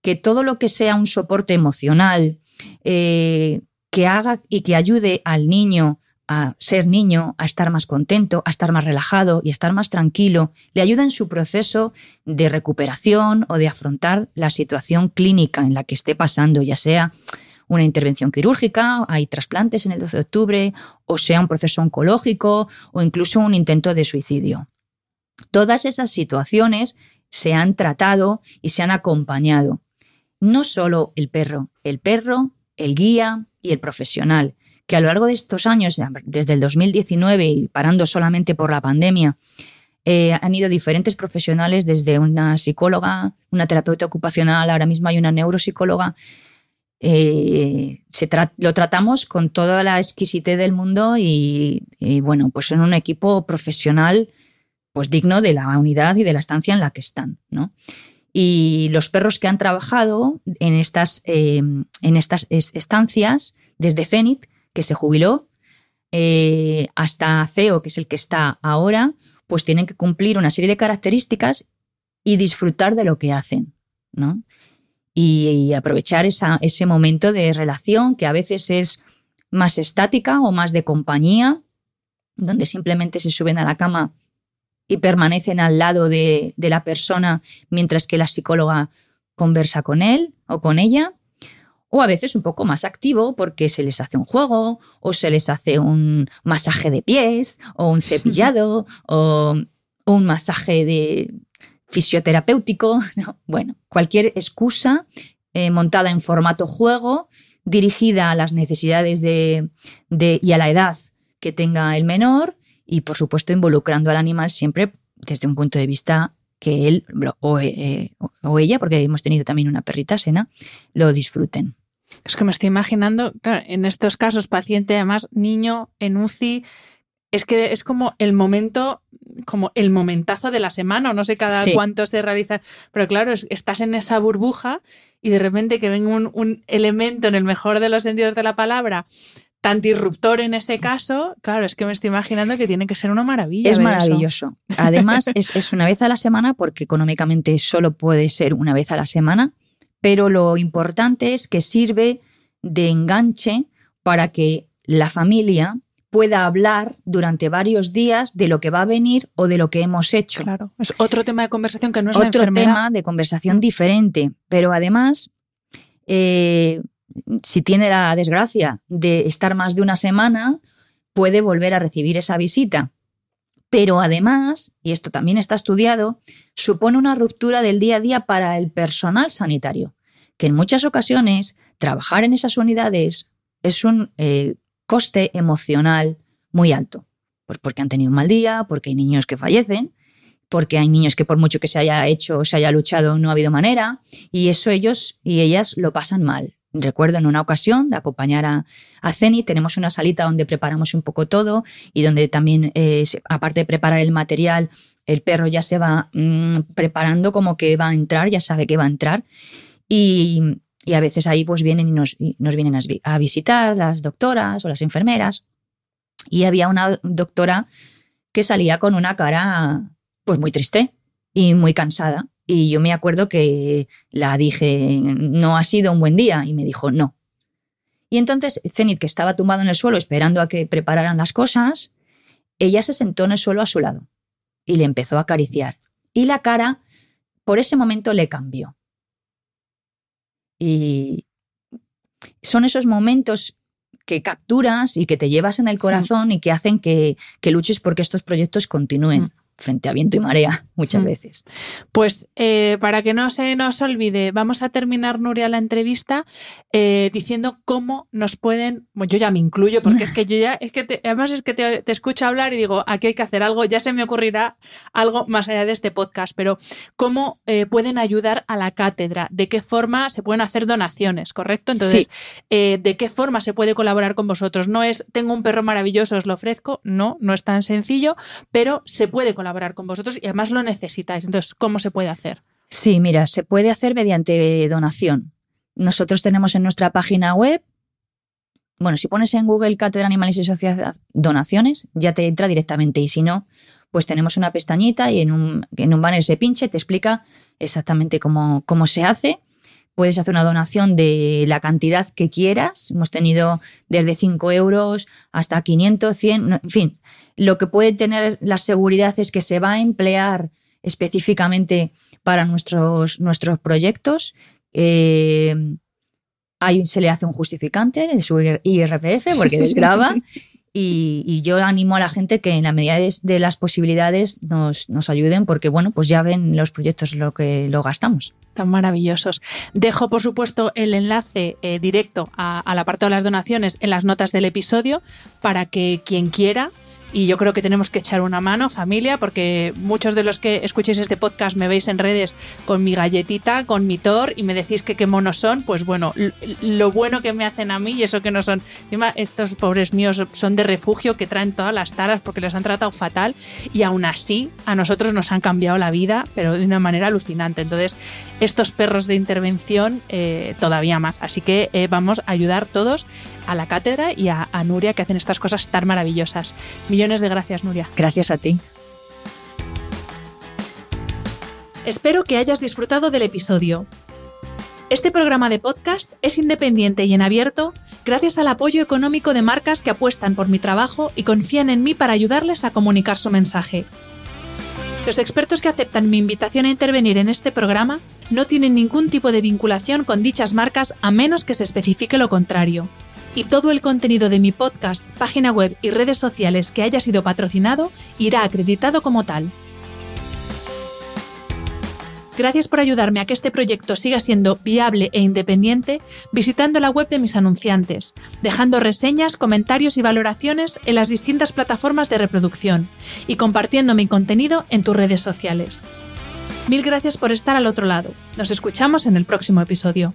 Speaker 5: que todo lo que sea un soporte emocional, eh, que haga y que ayude al niño a ser niño, a estar más contento, a estar más relajado y a estar más tranquilo, le ayuda en su proceso de recuperación o de afrontar la situación clínica en la que esté pasando, ya sea una intervención quirúrgica, hay trasplantes en el 12 de octubre, o sea un proceso oncológico o incluso un intento de suicidio. Todas esas situaciones se han tratado y se han acompañado. No solo el perro, el perro, el guía y el profesional, que a lo largo de estos años, desde el 2019 y parando solamente por la pandemia, eh, han ido diferentes profesionales, desde una psicóloga, una terapeuta ocupacional, ahora mismo hay una neuropsicóloga. Eh, lo tratamos con toda la exquisitez del mundo y, bueno, pues son un equipo profesional pues digno de la unidad y de la estancia en la que están, ¿no? Y los perros que han trabajado en estas, eh, en estas estancias, desde Zenit, que se jubiló, eh, hasta CEO, que es el que está ahora, pues tienen que cumplir una serie de características y disfrutar de lo que hacen, ¿no? Y, aprovechar ese momento de relación que a veces es más estática o más de compañía, donde simplemente se suben a la cama y permanecen al lado de, de la persona mientras que la psicóloga conversa con él o con ella o a veces un poco más activo porque se les hace un juego o se les hace un masaje de pies o un cepillado o un masaje de fisioterapéutico. Bueno, cualquier excusa eh, montada en formato juego dirigida a las necesidades de, y a la edad que tenga el menor y por supuesto involucrando al animal siempre desde un punto de vista que él o, eh, o ella, porque hemos tenido también una perrita, Sena, lo disfruten.
Speaker 3: Es que me estoy imaginando, claro, en estos casos, paciente, además, niño en UCI, es que es como el momento, como el momentazo de la semana, no sé cada cuánto se realiza, pero claro, estás en esa burbuja y de repente que venga un, elemento, en el mejor de los sentidos de la palabra, tan disruptor en ese caso, claro, es que me estoy imaginando que tiene que ser una maravilla.
Speaker 5: Es maravilloso. Además, es, es, una vez a la semana, porque económicamente solo puede ser una vez a la semana, pero lo importante es que sirve de enganche para que la familia pueda hablar durante varios días de lo que va a venir o de lo que hemos hecho.
Speaker 3: Claro, es otro tema de conversación que no es
Speaker 5: otro
Speaker 3: la
Speaker 5: tema de conversación diferente, pero además, eh, si tiene la desgracia de estar más de una semana, puede volver a recibir esa visita. Pero además, y esto también está estudiado, supone una ruptura del día a día para el personal sanitario, que en muchas ocasiones trabajar en esas unidades es un eh, coste emocional muy alto, pues porque han tenido un mal día, porque hay niños que fallecen, porque hay niños que por mucho que se haya hecho o se haya luchado no ha habido manera, y eso ellos y ellas lo pasan mal. Recuerdo en una ocasión de acompañar a, a Ceni, tenemos una salita donde preparamos un poco todo y donde también, eh, aparte de preparar el material, el perro ya se va mm, preparando como que va a entrar, ya sabe que va a entrar. Y, a veces ahí pues vienen y nos, nos vienen a, visitar las doctoras o las enfermeras. Y había una doctora que salía con una cara pues muy triste y muy cansada. Y yo me acuerdo que la dije, no ha sido un buen día. Y me dijo, no. Y entonces Zenit, que estaba tumbado en el suelo esperando a que prepararan las cosas, ella se sentó en el suelo a su lado y le empezó a acariciar. Y la cara, por ese momento, le cambió. Y son esos momentos que capturas y que te llevas en el corazón y que hacen que, que luches porque estos proyectos continúen. Frente a viento y marea muchas mm. veces.
Speaker 3: Pues eh, para que no se nos olvide, vamos a terminar, Nuria, la entrevista eh, diciendo cómo nos pueden, bueno, yo ya me incluyo porque es que yo ya, es que además es que te, escucho hablar y digo, aquí hay que hacer algo, ya se me ocurrirá algo más allá de este podcast, pero cómo eh, pueden ayudar a la cátedra, de qué forma se pueden hacer donaciones, ¿correcto? Entonces, ¿de qué forma se puede colaborar con vosotros? No es, tengo un perro maravilloso, os lo ofrezco, no, no es tan sencillo, pero se puede colaborar con vosotros y además lo necesitáis. Entonces, ¿cómo se puede hacer?
Speaker 5: Sí, mira, se puede hacer mediante donación. Nosotros tenemos en nuestra página web, bueno, si pones en Google Cátedra Animales y Sociedad Donaciones, ya te entra directamente y si no, pues tenemos una pestañita y en un, en un banner se pinche, te explica exactamente cómo, cómo se hace, puedes hacer una donación de la cantidad que quieras. Hemos tenido desde 5 euros hasta 500, 100, en fin. Lo que puede tener la seguridad es que se va a emplear específicamente para nuestros, nuestros proyectos. Eh, hay, se le hace un justificante de su IRPF porque desgraba. Y, yo animo a la gente que en la medida de, las posibilidades nos, nos, ayuden porque, bueno, pues ya ven los proyectos lo que lo gastamos.
Speaker 3: Tan maravillosos. Dejo, por supuesto, el enlace eh, directo al apartado de las donaciones en las notas del episodio para que quien quiera y yo creo que tenemos que echar una mano, familia, porque muchos de los que escuchéis este podcast me veis en redes con mi galletita, con mi Thor y me decís que qué monos son, pues bueno, lo bueno que me hacen a mí y eso que no son, estos pobres míos son de refugio que traen todas las taras porque les han tratado fatal y aún así a nosotros nos han cambiado la vida, pero de una manera alucinante. Entonces, estos perros de intervención eh, todavía más. Así que eh, vamos a ayudar todos a la cátedra y a Nuria que hacen estas cosas tan maravillosas. Millones de gracias, Nuria.
Speaker 5: Gracias a ti.
Speaker 3: Espero que hayas disfrutado del episodio. Este programa de podcast es independiente y en abierto gracias al apoyo económico de marcas que apuestan por mi trabajo y confían en mí para ayudarles a comunicar su mensaje. Los expertos que aceptan mi invitación a intervenir en este programa no tienen ningún tipo de vinculación con dichas marcas a menos que se especifique lo contrario y todo el contenido de mi podcast, página web y redes sociales que haya sido patrocinado irá acreditado como tal. Gracias por ayudarme a que este proyecto siga siendo viable e independiente visitando la web de mis anunciantes, dejando reseñas, comentarios y valoraciones en las distintas plataformas de reproducción y compartiendo mi contenido en tus redes sociales. Mil gracias por estar al otro lado. Nos escuchamos en el próximo episodio.